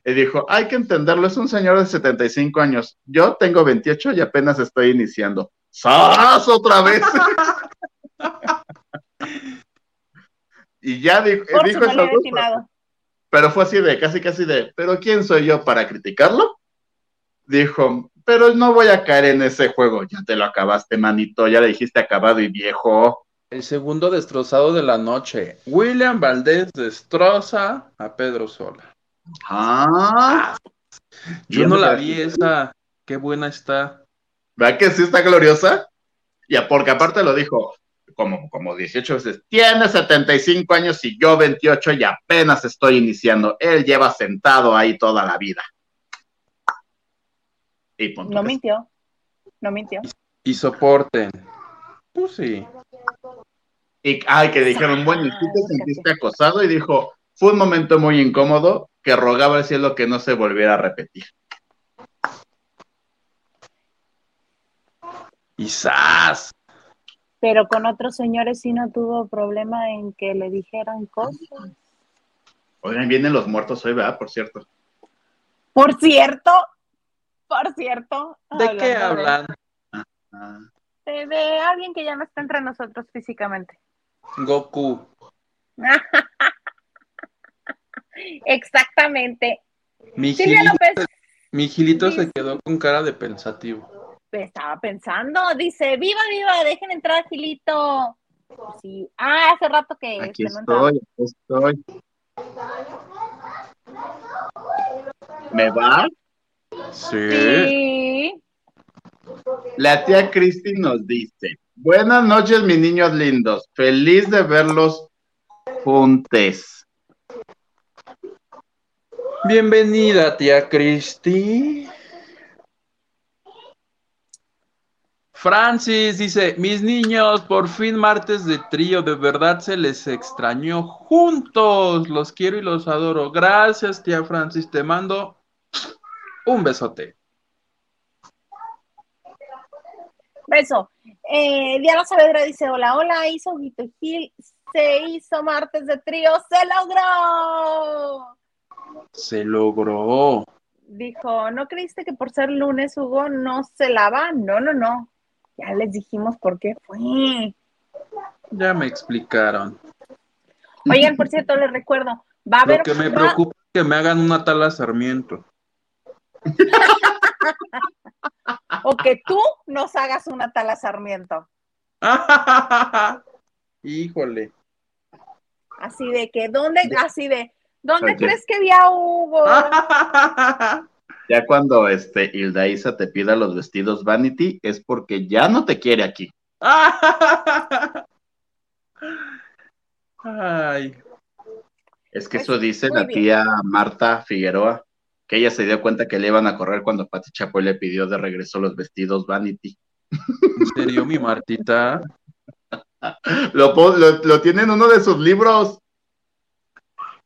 Y dijo, hay que entenderlo, es un señor de 75 años. Yo tengo 28 y apenas estoy iniciando. ¡Sas! Otra vez. y ya dijo, pero fue así de, casi casi de, ¿pero quién soy yo para criticarlo? Dijo, pero no voy a caer en ese juego, ya te lo acabaste, manito, ya le dijiste acabado y viejo. El segundo destrozado de la noche. William Valdés destroza a Pedro Sola. Ah, Yo no la vi esa. Qué buena está. ¿verdad que sí está gloriosa? Ya, porque aparte lo dijo como, como 18 veces, tiene 75 años y yo 28 y apenas estoy iniciando. Él lleva sentado ahí toda la vida. Y punto. No mintió. No mintió. Y soporten. Pues sí. Y, ay, que dijeron, bueno, ¿y tú te sentiste acosado? Y dijo, fue un momento muy incómodo, que rogaba al cielo que no se volviera a repetir. Quizás. Pero con otros señores sí no tuvo problema en que le dijeran cosas. Oigan, vienen los muertos hoy, ¿verdad? Por cierto. Por cierto, por cierto. ¿De qué hablan? Ah, De, de alguien que ya no está entre nosotros físicamente. Goku. Exactamente. Mi Silvia Gilito, López mi Gilito se quedó con cara de pensativo. estaba pensando, dice, viva, viva, dejen entrar a Gilito. Sí. Ah, hace rato que aquí estoy, aquí estoy. ¿Me va? Sí. Sí. La tía Cristi nos dice, buenas noches mis niños lindos, feliz de verlos juntes. Bienvenida, tía Cristi. Francis dice, mis niños, por fin martes de trío, de verdad se les extrañó juntos, los quiero y los adoro. Gracias, tía Francis, te mando un besote. Beso. Eh, Diana Saavedra dice, hola, hola, hizo Guito Gil, se hizo martes de trío, se logró. Se logró. Dijo, ¿no creíste que por ser lunes Hugo no se lava? No, no, no. Ya les dijimos por qué fue. Ya me explicaron. Oigan, por cierto, les recuerdo, va a haber... Lo que me preocupa es que me hagan una tala Sarmiento. O que tú nos hagas una tala Sarmiento. Híjole. Así de que, ¿dónde? Así de, ¿dónde crees que vi a Hugo? Ya cuando este Hilda Isa te pida los vestidos Vanity es porque ya no te quiere aquí. Ay, Es que Pues, eso dice muy la bien. tía Marta Figueroa, que ella se dio cuenta que le iban a correr cuando Pati Chapoy le pidió de regreso los vestidos Vanity. ¿en serio, mi Martita? Lo, lo, lo tiene en uno de sus libros.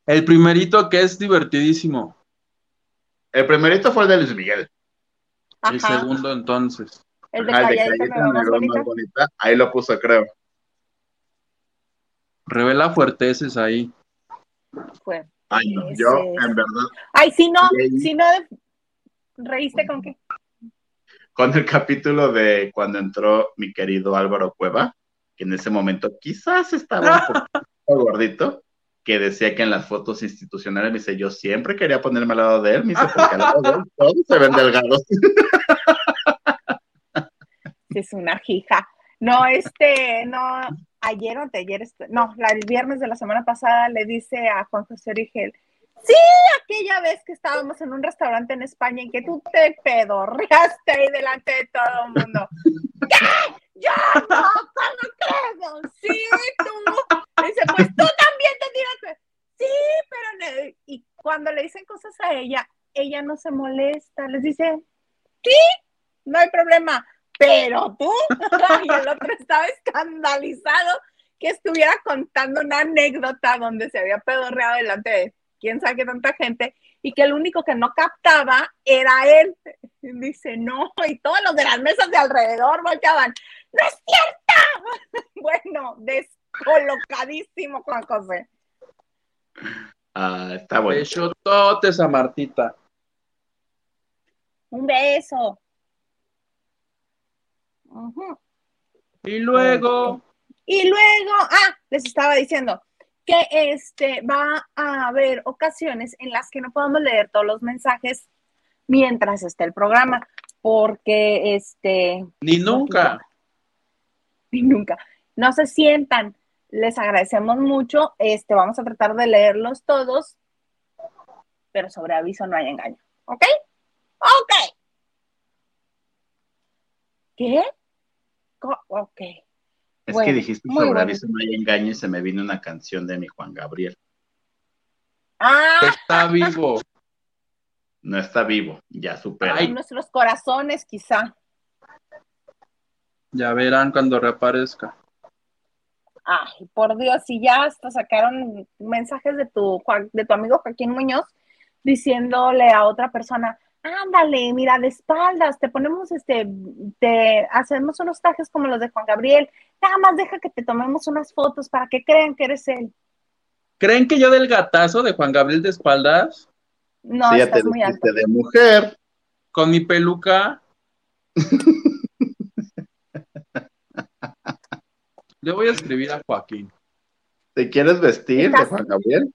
El primerito que es divertidísimo. El primerito fue el de Luis Miguel. El segundo, entonces. el de Ajá, el de calladita me bonita. más bonita. Ahí lo puso, creo. Revela fuerteces ahí. Fue. Ay, no, yo, en verdad, Ay, si no, Y si no, ¿reíste con qué? con el capítulo de cuando entró mi querido Álvaro Cueva, que en ese momento quizás estaba un poquito gordito, que decía que en las fotos institucionales me dice, yo siempre quería ponerme al lado de él, me dice, porque al lado de él todos se ven delgados. Es una hija. No, este, no, ayer o anteayer, este, no, el viernes de la semana pasada le dice a Juan José Origel, sí, aquella vez que estábamos en un restaurante en España y que tú te pedorreaste ahí delante de todo el mundo. ¿Qué? Yo no, ¿cómo crees? Sí, tú. Dice, pues tú también te tiraste. Sí, pero. Y cuando le dicen cosas a ella, ella no se molesta, les dice, sí, no hay problema pero tú, y el otro estaba escandalizado que estuviera contando una anécdota donde se había pedorreado delante de quién sabe qué tanta gente y que el único que no captaba era él. Dice, no, y todos los de las mesas de alrededor volteaban, ¡no es cierto! bueno, descolocadísimo Juan José. Ah, está bueno. Besototes a Martita. Un beso. Ujú. Y luego, Y luego, ah, les estaba diciendo que este va a haber ocasiones en las que no podamos leer todos los mensajes mientras esté el programa, porque este ni nunca. ni nunca no se sientan. Les agradecemos mucho. Este, vamos a tratar de leerlos todos, pero sobre aviso no hay engaño. ¿Ok? Ok. ¿Qué? Ok. Es Bueno, que dijiste sobre bueno. aviso no hay engaño y se me vino una canción de mi Juan Gabriel. Ah, Está vivo. No está vivo, ya supera. Ay. en nuestros corazones, quizá. Ya verán cuando reaparezca. Ay, por Dios, si ya hasta sacaron mensajes de tu, de tu amigo Joaquín Muñoz diciéndole a otra persona, ándale, mira, de espaldas, te ponemos este, te hacemos unos trajes como los de Juan Gabriel, nada más deja que te tomemos unas fotos para que crean que eres él. ¿Creen que yo del gatazo de Juan Gabriel de espaldas? No, Sí, ya estás te muy alto. de mujer. Con mi peluca. Le voy a escribir a Joaquín. ¿Te quieres vestir de Juan Gabriel?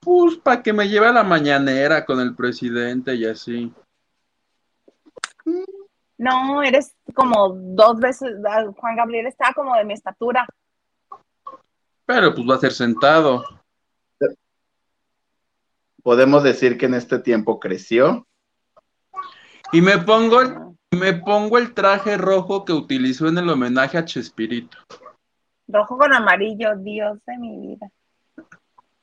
Pues para que me lleve a la mañanera con el presidente y así. No, eres como dos veces, ah, Juan Gabriel está como de mi estatura. Pero pues va a ser sentado. Podemos decir que en este tiempo creció. Y me pongo el, me pongo el traje rojo que utilizó en el homenaje a Chespirito. Rojo con amarillo, Dios de mi vida.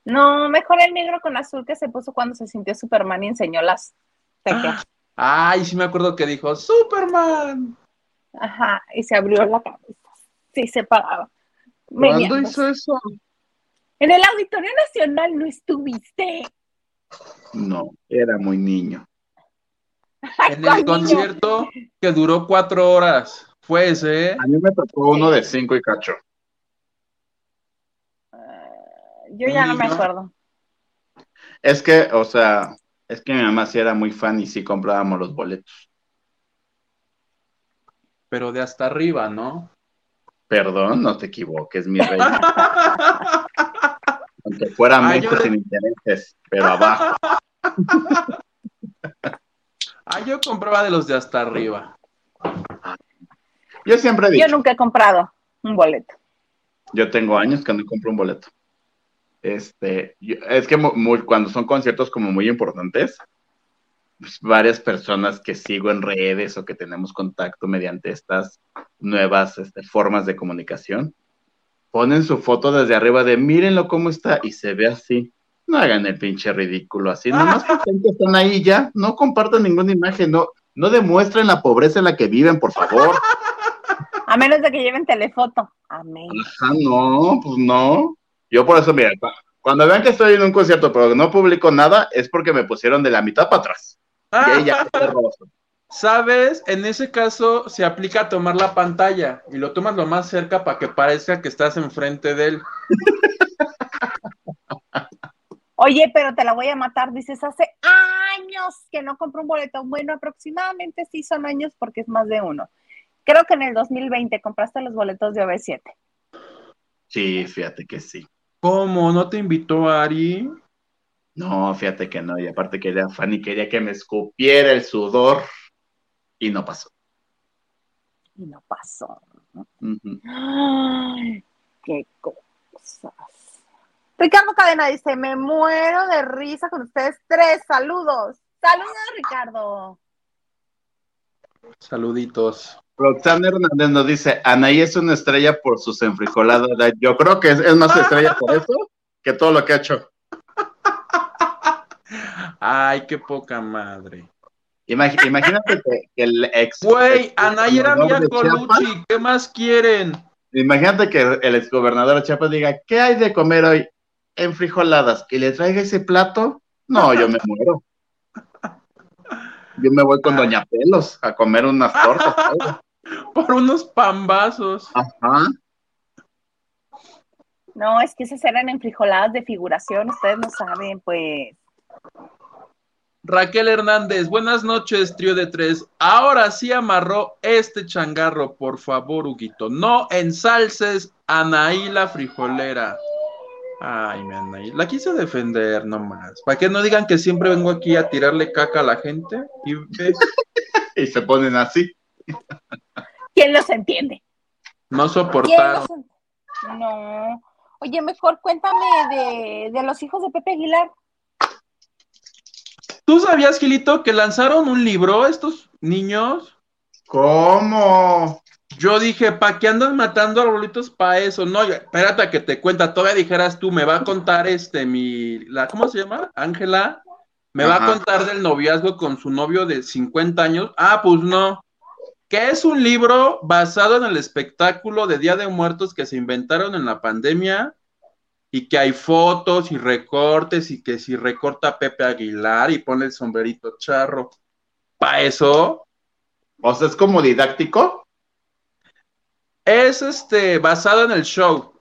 No, mejor el negro con azul que se puso cuando se sintió Superman y enseñó las tejas. Ay, sí me acuerdo que dijo Superman. Ajá, y se abrió la cabeza. Sí, se paraba. ¿Cuándo hizo eso? En el Auditorio Nacional no estuviste. No, era muy niño. En ¿Cuál el niño? concierto que duró cuatro horas. Fue ese, ¿eh? A mí me tocó uno de cinco y cacho. Ah, Yo ya no me acuerdo. Es que, o sea, es que mi mamá sí era muy fan y sí comprábamos los boletos. Pero de hasta arriba, ¿no? Perdón, no te equivoques, mi rey. Aunque fuera mucho yo- sin intereses, pero abajo. Ah, yo compraba de los de hasta arriba. Yo siempre he Yo dicho, nunca he comprado un boleto. yo tengo años que no compro un boleto. Este, yo- es que muy- cuando son conciertos como muy importantes, pues, varias personas que sigo en redes o que tenemos contacto mediante estas nuevas este, formas de comunicación, ponen su foto desde arriba de mírenlo cómo está y se ve así. No hagan el pinche ridículo así, nomás porque están ahí ya, no compartan ninguna imagen, no, no demuestren la pobreza en la que viven, por favor. A menos de que lleven telefoto. Amén. Ajá, no, pues no. Yo por eso, mira, cu- cuando vean que estoy en un concierto pero no publico nada, es porque me pusieron de la mitad para atrás. Y ahí ya quedé rojo. ¿Sabes? En ese caso se aplica tomar la pantalla y lo tomas lo más cerca para que parezca que estás enfrente de él. Oye, pero te la voy a matar. Dices, hace años que no compro un boleto. Bueno, aproximadamente sí son años porque es más de uno. Creo que en el 2020 compraste los boletos de OV7. Sí, fíjate que sí. ¿Cómo? ¿No te invitó Ari? No, fíjate que no. Y aparte quería Fanny quería que me escupiera el sudor y no pasó. Y no pasó. Ay, qué cosas. Ricardo Cadena dice, me muero de risa con ustedes tres. Saludos. Saludos, Ricardo. Saluditos. Roxana Hernández nos dice, Anaí es una estrella por sus enfrijoladas. Yo creo que es, es más estrella por eso que todo lo que ha hecho. Ay, qué poca madre. Imag- imagínate que, que el ex... Güey, Anay era gobernador Mia de Chiapas- Colucci. ¿Qué más quieren? Imagínate que el exgobernador de Chiapas diga, ¿qué hay de comer hoy? Enfrijoladas. Y le traiga ese plato. No, yo me muero. Yo me voy con Doña Pelos a comer unas tortas. Por unos pambazos. Ajá. No, es que esas eran enfrijoladas de figuración. Ustedes no saben, pues. Raquel Hernández, buenas noches, trío de tres. Ahora sí amarró este changarro, por favor, Huguito. No ensalces a Anaí la frijolera. Ay, mi Anaí. La quise defender nomás. Para que no digan que siempre vengo aquí a tirarle caca a la gente. Y se ponen así. ¿Quién los entiende? no ¿Quién soportaron. los No. Oye, mejor cuéntame de, de los hijos de Pepe Aguilar. ¿Tú sabías, Gilito, que lanzaron un libro estos niños? ¿Cómo? Yo dije, ¿para qué andan matando arbolitos para eso? No, espérate a que te cuenta. Todavía dijeras tú, me va a contar este, mi, la, ¿cómo se llama? Ángela. Me va a contar del noviazgo con su novio de 50 años. Ah, pues no. Que es un libro basado en el espectáculo de Día de Muertos que se inventaron en la pandemia y que hay fotos y recortes y que si recorta Pepe Aguilar y pone el sombrerito charro. ¿Para eso? O sea, es como didáctico. Es este basado en el show.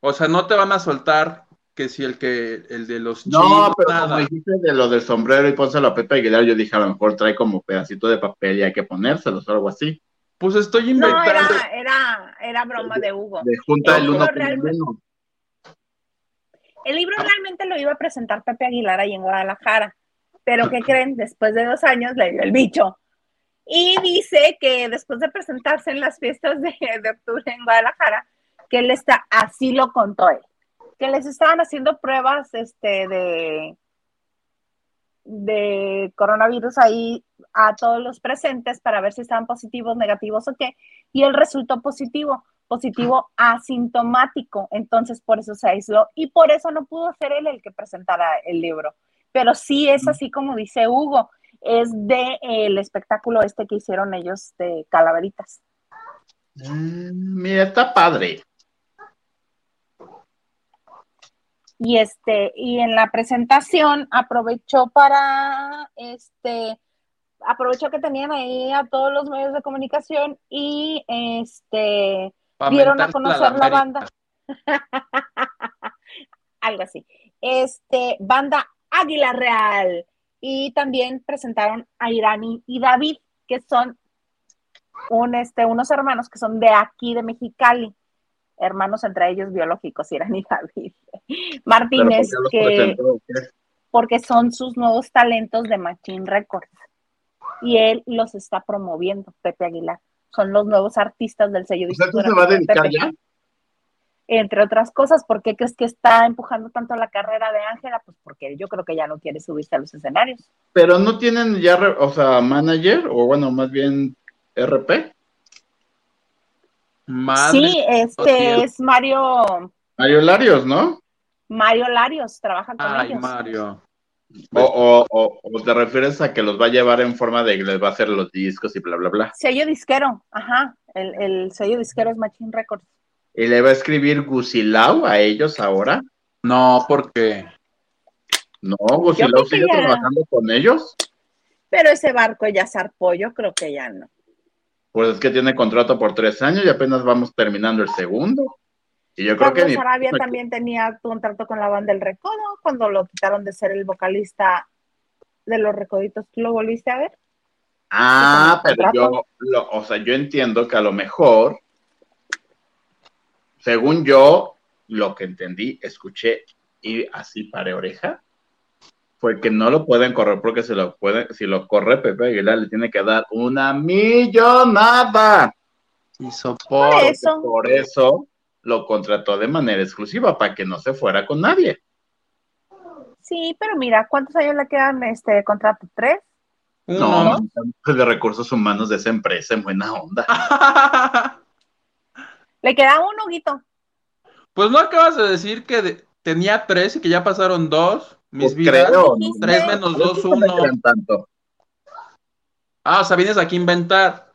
O sea, no te van a soltar que si el que el de los No, chinos, pero nada. como dijiste de lo del sombrero y pónselo a Pepe Aguilar, yo dije a lo mejor trae como pedacito de papel y hay que ponérselos o algo así. Pues estoy No, inventando. era, era, era broma de Hugo. De junta El el uno libro con el realmente- uno. El libro realmente lo iba a presentar Pepe Aguilar ahí en Guadalajara, pero ¿qué creen? Después de dos años le dio el bicho. Y dice que después de presentarse en las fiestas de, de octubre en Guadalajara, que él está, así lo contó él, que les estaban haciendo pruebas este, de, de coronavirus ahí a todos los presentes para ver si estaban positivos, negativos o qué, y él resultó positivo, positivo asintomático, entonces por eso se aisló y por eso no pudo ser él el que presentara el libro. Pero sí es así como dice Hugo, es de eh, el espectáculo este que hicieron ellos de calaveritas. Mm, Mira, está padre. Y este, y en la presentación aprovechó para este aprovechó que tenían ahí a todos los medios de comunicación y este dieron a conocer la América. banda. algo así. Este, banda Águila Real. Y también presentaron a Irani y David, que son un, este, unos hermanos que son de aquí, de Mexicali. Hermanos entre ellos biológicos, Irani y David. Martínez, ¿por qué los que presentó porque son sus nuevos talentos de Machine Records. Y él los está promoviendo, Pepe Aguilar. Son los nuevos artistas del sello O sea, ¿tú se va a de dedicar ya? Entre otras cosas, ¿por qué crees que está empujando tanto la carrera de Ángela? Pues porque yo creo que ya no quiere subirse a los escenarios. Pero no tienen ya, o sea, manager, o bueno, más bien RP. Madre, sí, este Dios. es Mario, Mario Larios, ¿no? Mario Larios, trabaja con ay, ellos. Mario. O, o, o, o te refieres a que los va a llevar en forma de que les va a hacer los discos y bla, bla, bla. Sello disquero, ajá, el, el sello disquero es Machine Records. Y le va a escribir Gusilau a ellos ahora. No, porque No, que sigue ya- trabajando con ellos. Pero ese barco ya zarpó, yo creo que ya no. Pues es que tiene contrato por tres años y apenas vamos terminando el segundo. Y yo creo que Carlos ni- Arabia también tenía contrato con la banda El Recodo cuando lo quitaron de ser el vocalista de los Recoditos. ¿Tú lo volviste a ver? Ah, pero yo, lo- o sea, yo entiendo que a lo mejor, según yo, lo que entendí, escuché y así para oreja, fue que no lo pueden correr porque si lo puede, si lo corre Pepe Aguilar le tiene que dar una millonada. y Por eso. Por eso lo contrató de manera exclusiva para que no se fuera con nadie. Sí, pero mira, ¿cuántos años le quedan este de contrato? ¿Tres? No, no, de recursos humanos de esa empresa en buena onda. Le queda uno, Guito. pues no acabas de decir que de- tenía tres y que ya pasaron dos. Mis Pues vidas. creo, ¿no? Tres menos dos, uno. tanto. Ah, o sea, vienes aquí a inventar.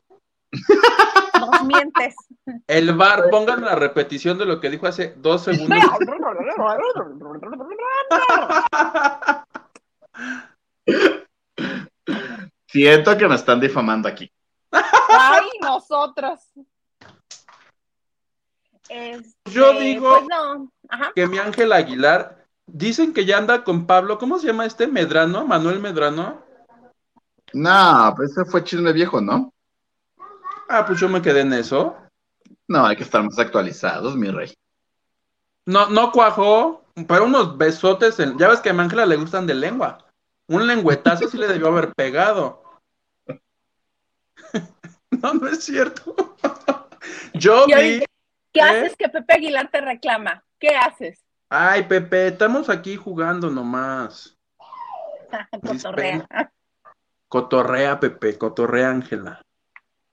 Nos mientes. El bar, pongan la repetición de lo que dijo hace dos segundos. Siento que me están difamando aquí. Ay, nosotros. Este, Yo digo- Pues no. Ajá. que mi Ángel Aguilar, dicen que ya anda con Pablo, ¿cómo se llama este? Medrano, Manuel Medrano. No, pues ese fue chisme viejo, ¿no? Ah, pues yo me quedé en eso. No, hay que estar más actualizados, mi rey. No, no cuajó, pero unos besotes, en- ya ves que a mi Ángela le gustan de lengua. Un lengüetazo sí le debió haber pegado. No, no es cierto. Yo vi. ¿Qué ¿Eh? haces que Pepe Aguilar te reclama? ¿Qué haces? Ay, Pepe, estamos aquí jugando nomás. Cotorrea. Cotorrea, Pepe, cotorrea, Ángela.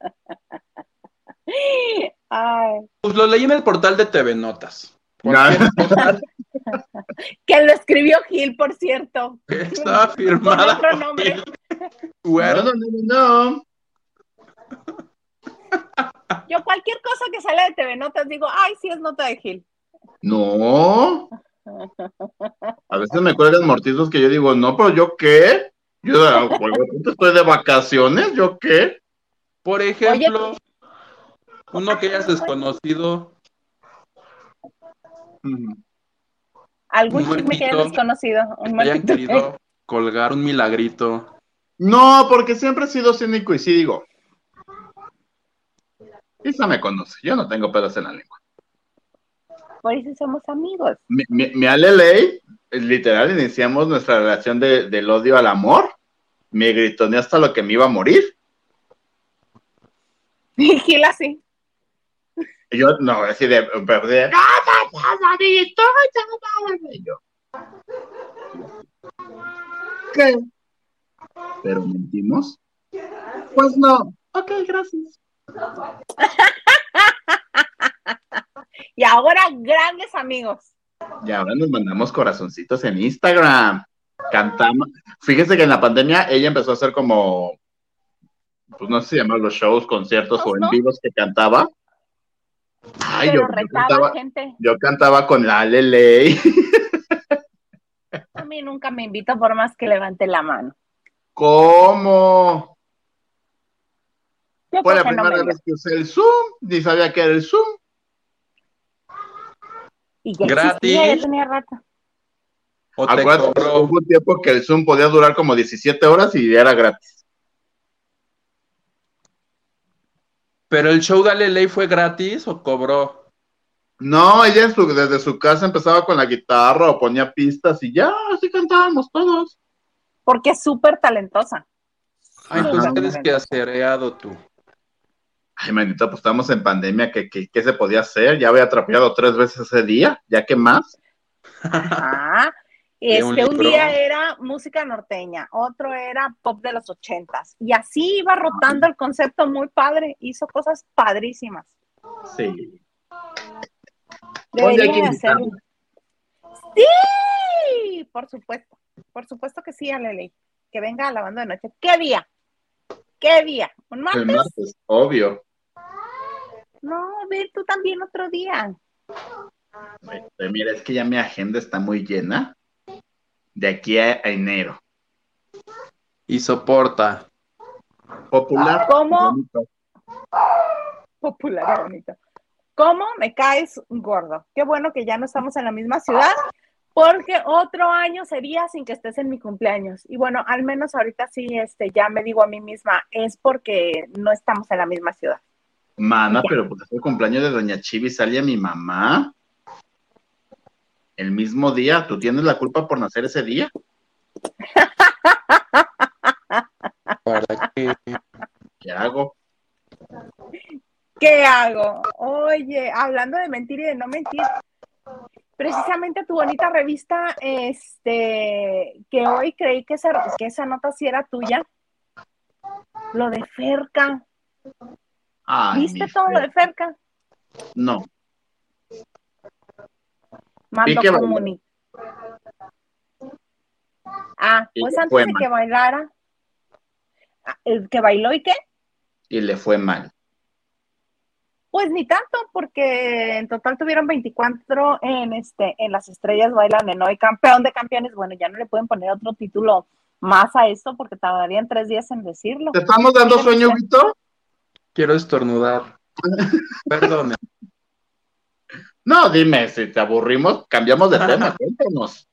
Ay, Pues lo leí en el portal de TV Notas. No. que lo escribió Gil, por cierto. Estaba Con firmada. otro por nombre. Gil No, Huerta. no, no, no, no. Yo cualquier cosa que sale de TV Notas digo, ay, sí es nota de Gil. No. A veces me cuelgan mortizos que yo digo, no, pero yo qué? Yo ah, estoy de vacaciones, ¿yo qué? Por ejemplo, uno que hayas desconocido. Algún chisme que hayas desconocido. Un hayan querido colgar un milagrito. No, porque siempre he sido cínico y sí digo. Isa me conoce, yo no tengo pedos en la lengua. Por eso somos amigos. Mi, mi, mi Aleley, literal, iniciamos nuestra relación de, del odio al amor. Me gritoneó hasta lo que me iba a morir. Y Gil así. Yo, no, así de, pero de yo, ¿Qué? ¿Pero mentimos? Pues no. Ok, gracias. y ahora grandes amigos. Y ahora nos mandamos corazoncitos en Instagram. Cantamos. Fíjese que en la pandemia ella empezó a hacer como, pues no sé si llaman los shows, conciertos o en vivos que cantaba. Ay, yo, cantaba, yo cantaba con la Lele. A mí nunca me invito por más que levante la mano. ¿Cómo? Fue la primera vez que usé el Zoom, ni sabía que era el Zoom. Y ya Gratis. ya tenía rato. Acuérdate, hubo un tiempo que el Zoom podía durar como 17 horas y era gratis. ¿Pero el show de Ley fue gratis o cobró? No, ella desde su casa empezaba con la guitarra o ponía pistas y ya, así cantábamos todos. Porque es súper talentosa. Ay, entonces tienes que acereado tú. Ay, manita, pues estamos en pandemia, ¿qué, qué, se podía hacer? Ya había atrapeado tres veces ese día, ¿ya qué más? Ajá. Este, un, día era música norteña, otro era pop de los ochentas, y así iba rotando el concepto muy padre, hizo cosas padrísimas. Sí. Debería hacerlo. Sí, por supuesto, por supuesto que sí, Alele, que venga a la banda de noche. ¿Qué día? ¿Qué día? ¿Un martes? El martes, obvio. No, ve tú también otro día. Mira, es que ya mi agenda está muy llena de aquí a, enero. Y soporta. Popular. ¿Cómo? Popular y bonito. ¿Cómo me caes gordo? Qué bueno que ya no estamos en la misma ciudad, porque otro año sería sin que estés en mi cumpleaños. Y bueno, al menos ahorita sí, este, ya me digo a mí misma, es porque no estamos en la misma ciudad. Mana, pero porque es el cumpleaños de Doña Chivi, salía mi mamá el mismo día. ¿Tú tienes la culpa por nacer ese día? ¿Para qué? ¿Qué hago? ¿Qué hago? Oye, hablando de mentir y de no mentir, precisamente tu bonita revista, este, que hoy creí que esa, que esa nota sí era tuya, lo de Ferca. ¿Viste todo lo de Ferca? No. Mando comunica. Ah, pues antes de que bailara, ah, ¿el que bailó y qué? Y le fue mal. Pues ni tanto, porque en total tuvieron 24 en este, en las estrellas bailan en hoy, campeón de campeones. Bueno, ya no le pueden poner otro título más a esto porque tardarían tres días en decirlo. ¿Te estamos dando sueño, Víctor? Quiero estornudar. Perdone. No, dime, si te aburrimos, cambiamos de tema, cuéntanos.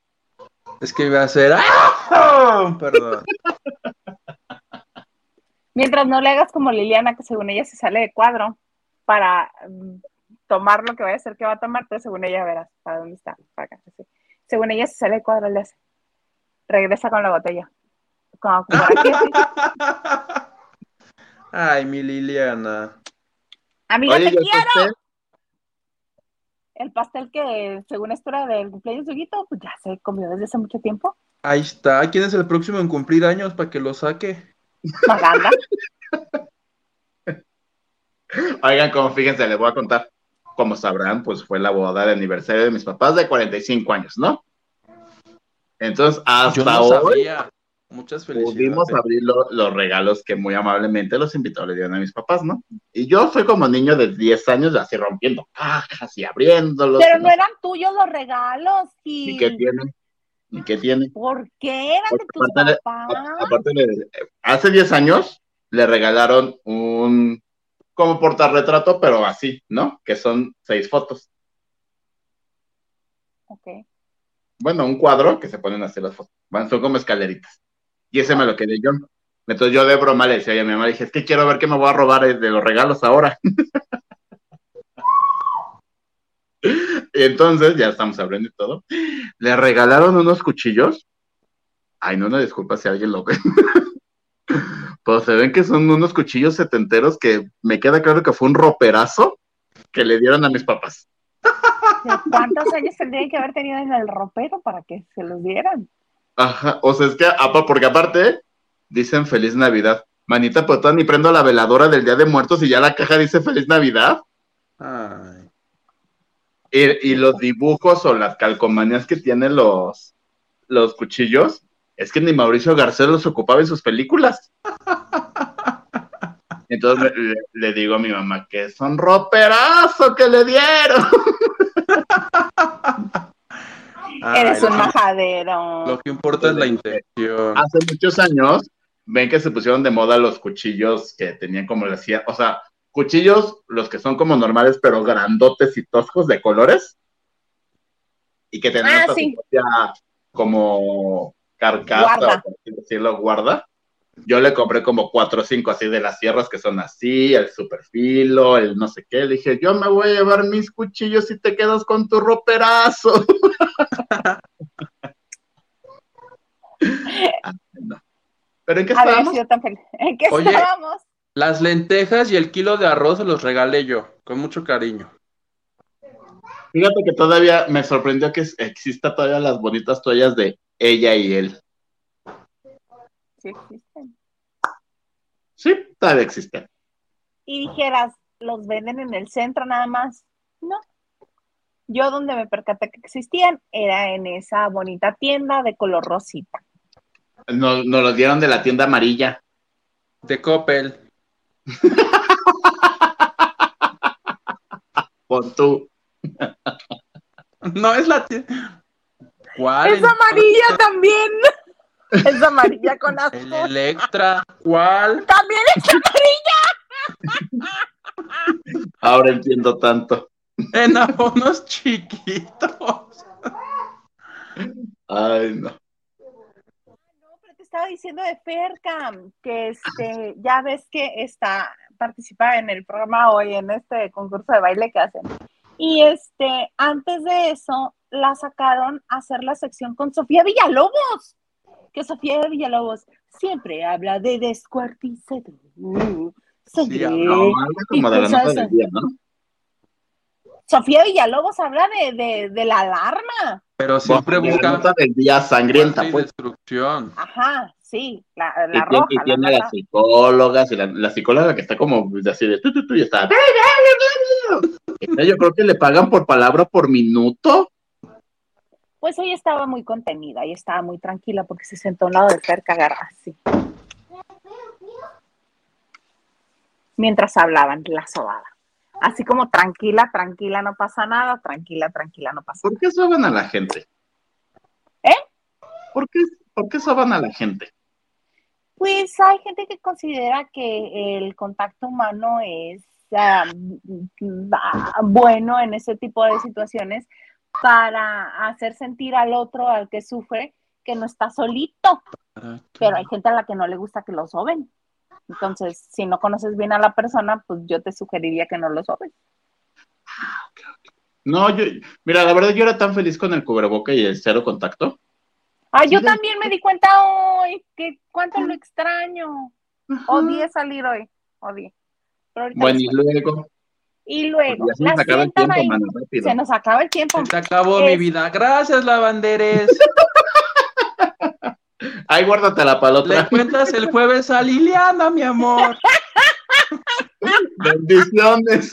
Es que iba a ser. ¡Ah! Perdón. Mientras no le hagas como Liliana, que según ella se sale de cuadro para mm, tomar lo que vaya a hacer que va a tomar, pero según ella verás para dónde está. Según ella se sale de cuadro, le hace. Regresa con la botella. Ay, mi Liliana. Amiga, te quiero el pastel que según esto era del cumpleaños de Huguito, pues ya se comió desde hace mucho tiempo. Ahí está. ¿Quién es el próximo en cumplir años para que lo saque? Maganda. Oigan, como fíjense, les voy a contar. Como sabrán, pues fue la boda de aniversario de mis papás de 45 años, ¿no? Entonces, hasta hoy. Muchas felicidades. pudimos abrir lo- los regalos que muy amablemente los invitados le dieron a mis papás, ¿no? Y yo soy como niño de 10 años, así rompiendo cajas y abriéndolos. Pero y no eran tuyos los regalos, ¿Y y qué tiene? ¿Y qué tiene? ¿Por qué eran de tus aparte papás? Aparte, hace 10 años le regalaron un como portarretrato, pero así, ¿no? Que son seis fotos. Ok. Bueno, un cuadro que se ponen así las fotos. Van, son como escaleritas. Y ese me lo quedé yo. Entonces yo de broma le decía a mi mamá, dije, es que quiero ver qué me voy a robar de los regalos ahora. entonces, ya estamos hablando y todo. Le regalaron unos cuchillos. Ay, no, una disculpa si alguien lo ve. Pero se ven que son unos cuchillos setenteros que me queda claro que fue un roperazo que le dieron a mis papás. ¿De ¿Cuántos años tendrían que haber tenido en el ropero para que se los dieran? Ajá, o sea, es que, apa- porque aparte, dicen Feliz Navidad. Manita, pues todavía ni prendo la veladora del Día de Muertos y ya la caja dice Feliz Navidad. Ay. Y, y los dibujos o las calcomanías que tienen los, los cuchillos, es que ni Mauricio Garcés los ocupaba en sus películas. Entonces le, le- le digo a mi mamá que es un roperazo que le dieron. Ay, Eres un majadero. Lo que importa es la intención. Hace muchos años, ven que se pusieron de moda los cuchillos que tenían como le decía, o sea, cuchillos, los que son como normales, pero grandotes y toscos de colores. Y que tenían Ah, sí. su propia como carcasa, Guarda. o por así decirlo, guarda. Yo le compré como cuatro o cinco así de las sierras que son así, el superfilo, el no sé qué. Le dije, yo me voy a llevar mis cuchillos y te quedas con tu roperazo. No. Pero ¿en qué estábamos? sido tan. ¿En qué Oye. estábamos? Las lentejas y el kilo de arroz se los regalé yo, con mucho cariño. Fíjate que todavía me sorprendió que exista todavía las bonitas toallas de ella y él. Sí existen. Sí, todavía existen. Y dijeras, los venden en el centro nada más. No. Yo donde me percaté que existían era en esa bonita tienda de color rosita. Nos, nos los dieron de la tienda amarilla. De Coppel. Pon tú. No es la tienda. ¿Cuál? Es amarilla también. Es amarilla con El azul. Electra. ¿Cuál? También es amarilla. Ahora entiendo tanto. En abonos chiquitos. Ay, no. No, pero te estaba diciendo de Ferca, que este, ya ves que está, participa en el programa hoy, en este concurso de baile que hacen. Y este, antes de eso, la sacaron a hacer la sección con Sofía Villalobos. Que Sofía Villalobos siempre habla de descuartizado. Sangre. Sí, No, algo como de la nota del día, ¿no? Sofía Villalobos habla de, de, de la alarma. Pero siempre Bueno, la busca nota del día sangrienta, pues. destrucción. Ajá, sí, la, Y la tiene, roja. y la tiene roja. las psicólogas y la, la psicóloga que está como así de tú, tú, tú, y está. Yo creo que le pagan por palabra por minuto. Pues hoy estaba muy contenida y estaba muy tranquila porque se sentó a un lado de cerca, agarrada así. Mientras hablaban la sobada. Así como tranquila, tranquila, no pasa nada, tranquila, tranquila, no pasa ¿Por qué soban a la gente? ¿Eh? ¿Por qué, ¿Por qué soban a la gente? Pues hay gente que considera que el contacto humano es ah, bueno en ese tipo de situaciones para hacer sentir al otro, al que sufre, que no está solito. pero hay gente a la que no le gusta que lo soben. Entonces, si no conoces bien a la persona, pues yo te sugeriría que no lo sobes. No, yo, mira, la verdad yo era tan feliz con el cubreboca y el cero contacto. Ah, yo también me di cuenta hoy que cuánto lo extraño. Odié salir hoy, odié. Pero Bueno, y luego, y luego, se nos la acaba el tiempo, ahí. mano. Se nos acaba el tiempo. Se acabó mi vida. Gracias, lavanderes. Ay, guárdatela para la Le otra. cuentas el jueves a Liliana, mi amor. Bendiciones.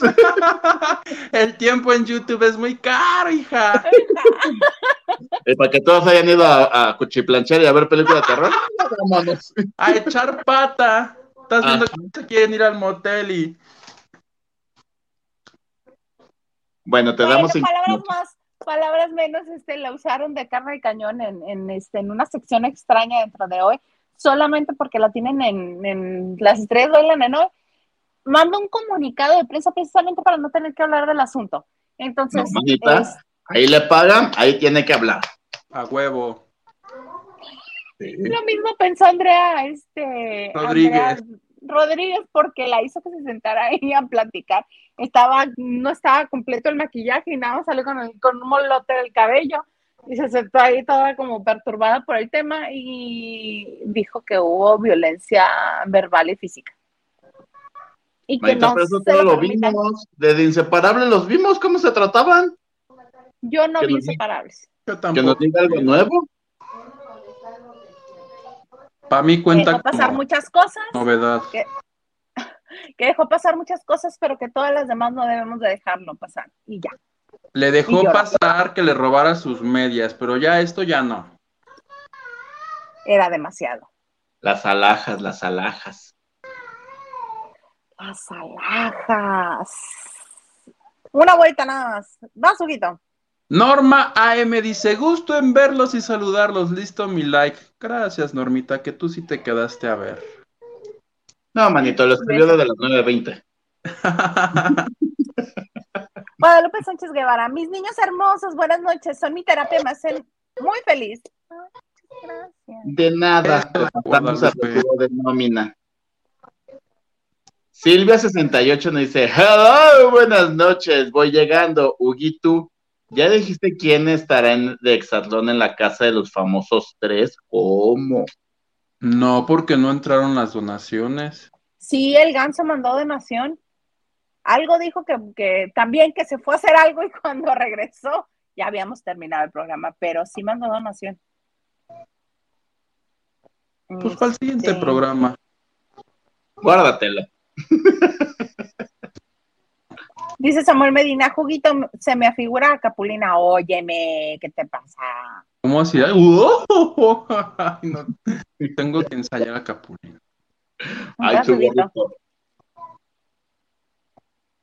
El tiempo en YouTube es muy caro, hija. Y para que todos hayan ido a, a cuchiplanchar y a ver películas de terror. Vámonos. A echar pata. Estás viendo Ah. que se quieren ir al motel y. Bueno, te Bueno, damos palabras más, palabras menos, este, la usaron de carne de cañón en, en, este, en una sección extraña dentro de hoy, solamente porque la tienen en, en las estrellas bailan en hoy. Mando un comunicado de prensa precisamente para no tener que hablar del asunto. Entonces, No, manita. es- Ahí le pagan, ahí tiene que hablar. A huevo. lo mismo pensó Andrea, este, Rodríguez. Andrea Rodríguez, porque la hizo que se sentara ahí a platicar. Estaba, no estaba completo el maquillaje y nada más salió con, el- con un molote del cabello y se sentó ahí toda como perturbada por el tema y dijo que hubo violencia verbal y física. Y que no pero eso todo lo permitan. vimos. Desde Inseparable los vimos, cómo se trataban. Yo no vi inseparables. Yo Que nos tampoco. diga algo nuevo. Para mí cuenta Dejó pasar como muchas cosas, novedad. que dejó pasar muchas cosas, pero que todas las demás no debemos de dejarlo pasar. Y ya. Le dejó pasar que le robara sus medias, pero ya esto ya no. Era demasiado. Las alhajas, las alhajas. Las alhajas. Una vuelta nada más. Vas, Huguito. Norma AM dice, gusto en verlos y saludarlos. Listo mi like. Gracias, Normita, que tú sí te quedaste a ver. No, manito, lo escribió desde las 9.20. Guadalupe Sánchez Guevara. Mis niños hermosos, buenas noches. Son mi terapia, me hacen muy feliz. Muchas gracias. De nada. Hola, Estamos a de nómina. Silvia68 nos dice, hello, buenas noches, voy llegando. Huguito, ¿ya dijiste quién estará en de Exatlón en la casa de los famosos tres? ¿Cómo? no, porque no entraron las donaciones. Sí, el ganso mandó donación. Algo dijo que, que también que se fue a hacer algo y cuando regresó ya habíamos terminado el programa, pero sí mandó donación. Pues para el siguiente Este, programa. Guárdatelo. Dice Samuel Medina, juguito, se me afigura a Capulina. Óyeme, ¿qué te pasa? ¿Cómo así? ¡uh! Ay, no. Tengo que ensayar a Capulina. Ay, tu gorrito.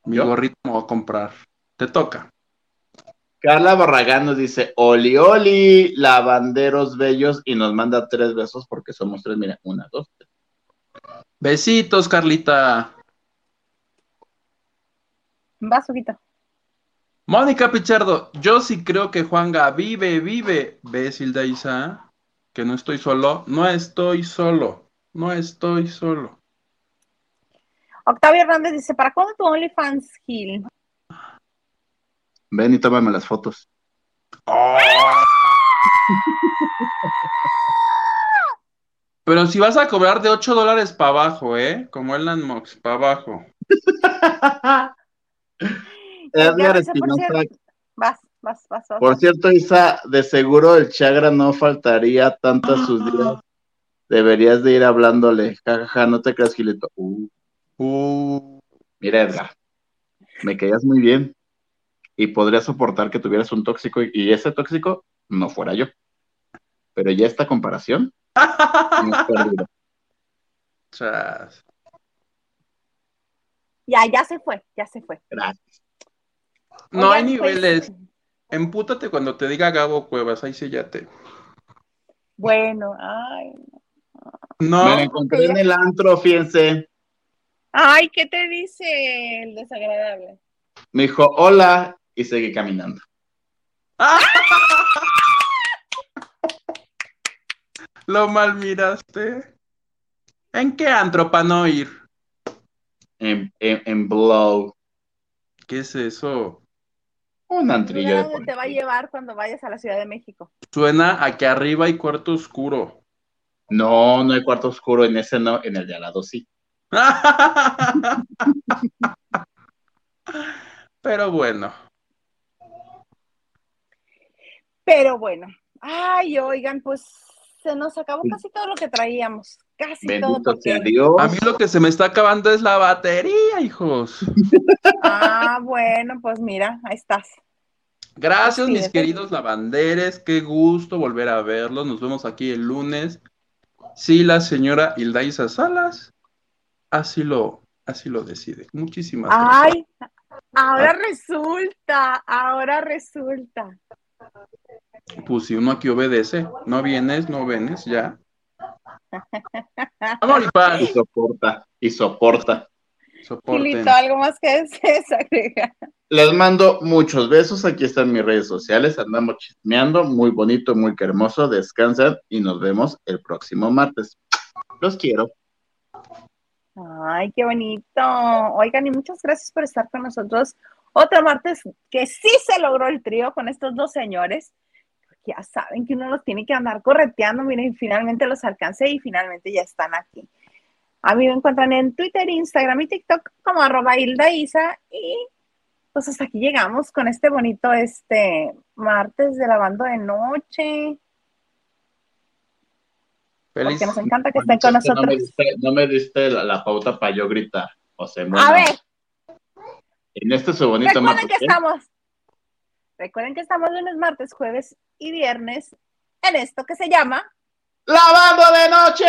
Mi gorrito me voy a comprar. Te toca. Carla Barragán nos dice, oli, oli, lavanderos bellos, y nos manda tres besos porque somos tres, mira, una, dos, tres. Besitos, Carlita. Vas, Huguito. Mónica Pichardo, yo sí creo que Juanga vive, vive. ¿Ves, Hilda Isa? Que no estoy solo. No estoy solo. No estoy solo. Octavio Hernández dice, ¿para cuándo tu OnlyFans, Gil? Ven y tómame las fotos. Pero si vas a cobrar de 8 dólares para abajo, ¿eh? Como el Landmox, para abajo. Edgar dice, por Espinosa, cierto- Vas, vas, vas, vas. por cierto, Isa, de seguro el Chagra no faltaría tanto a sus días. Deberías de ir hablándole. Jajaja, no te creas, Gilito. Uh, Uh, mira, Edgar, me caías muy bien y podría soportar que tuvieras un tóxico y, y ese tóxico no fuera yo. Pero ya esta comparación, chas. Ya, ya se fue, ya se fue. Gracias. No hay pues, niveles. Empútate cuando te diga Gabo Cuevas, ahí sí ya te. Bueno, ay. No, Me encontré en el antro, fíjense. Ay, ¿qué te dice el desagradable? Me dijo, hola, y seguí caminando. lo mal miraste. ¿En qué antro para no ir? En, en, en Blow. ¿Qué es eso? Un antrillo de dónde te va a llevar cuando vayas a la Ciudad de México. Suena a que arriba hay cuarto oscuro. No, no hay cuarto oscuro en ese, no, en el de al lado sí. Pero bueno, Pero bueno, ay, oigan, pues se nos acabó casi todo lo que traíamos. Casi todo. Bendito sea Dios. a mí lo que se me está acabando es la batería, hijos. Ah, bueno, pues mira, ahí estás. Gracias, mis Despídete. queridos lavanderes. Qué gusto volver a verlos. Nos vemos aquí el lunes. Sí, la señora Hildaisa Salas así lo, así lo decide. Muchísimas gracias. Ay, ahora resulta, ahora resulta. Pues si uno aquí obedece, no vienes, no vienes, ya. Amor y paz. Y soporta, y soporta. Soporten. ¿algo más que desees agregar? Les mando muchos besos. Aquí están mis redes sociales. Andamos chismeando. Muy bonito, muy hermoso. Descansen y nos vemos el próximo martes. Los quiero. Ay, qué bonito. Oigan, y muchas gracias por estar con nosotros. Otro martes que sí se logró el trío con estos dos señores. Ya saben que uno los tiene que andar correteando. Miren, finalmente los alcancé y finalmente ya están aquí. A mí me encuentran en Twitter, Instagram y TikTok como arroba Hilda Isa. Y pues hasta aquí llegamos con este bonito este martes de lavando de noche. Feliz. Porque nos encanta que estén con No me nosotros. diste, no me diste la, la pauta para yo gritar. O sea, A bueno, ver, en este su bonito martes. que estamos. Recuerden que estamos lunes, martes, jueves y viernes en esto que se llama ¡Lavando de noche!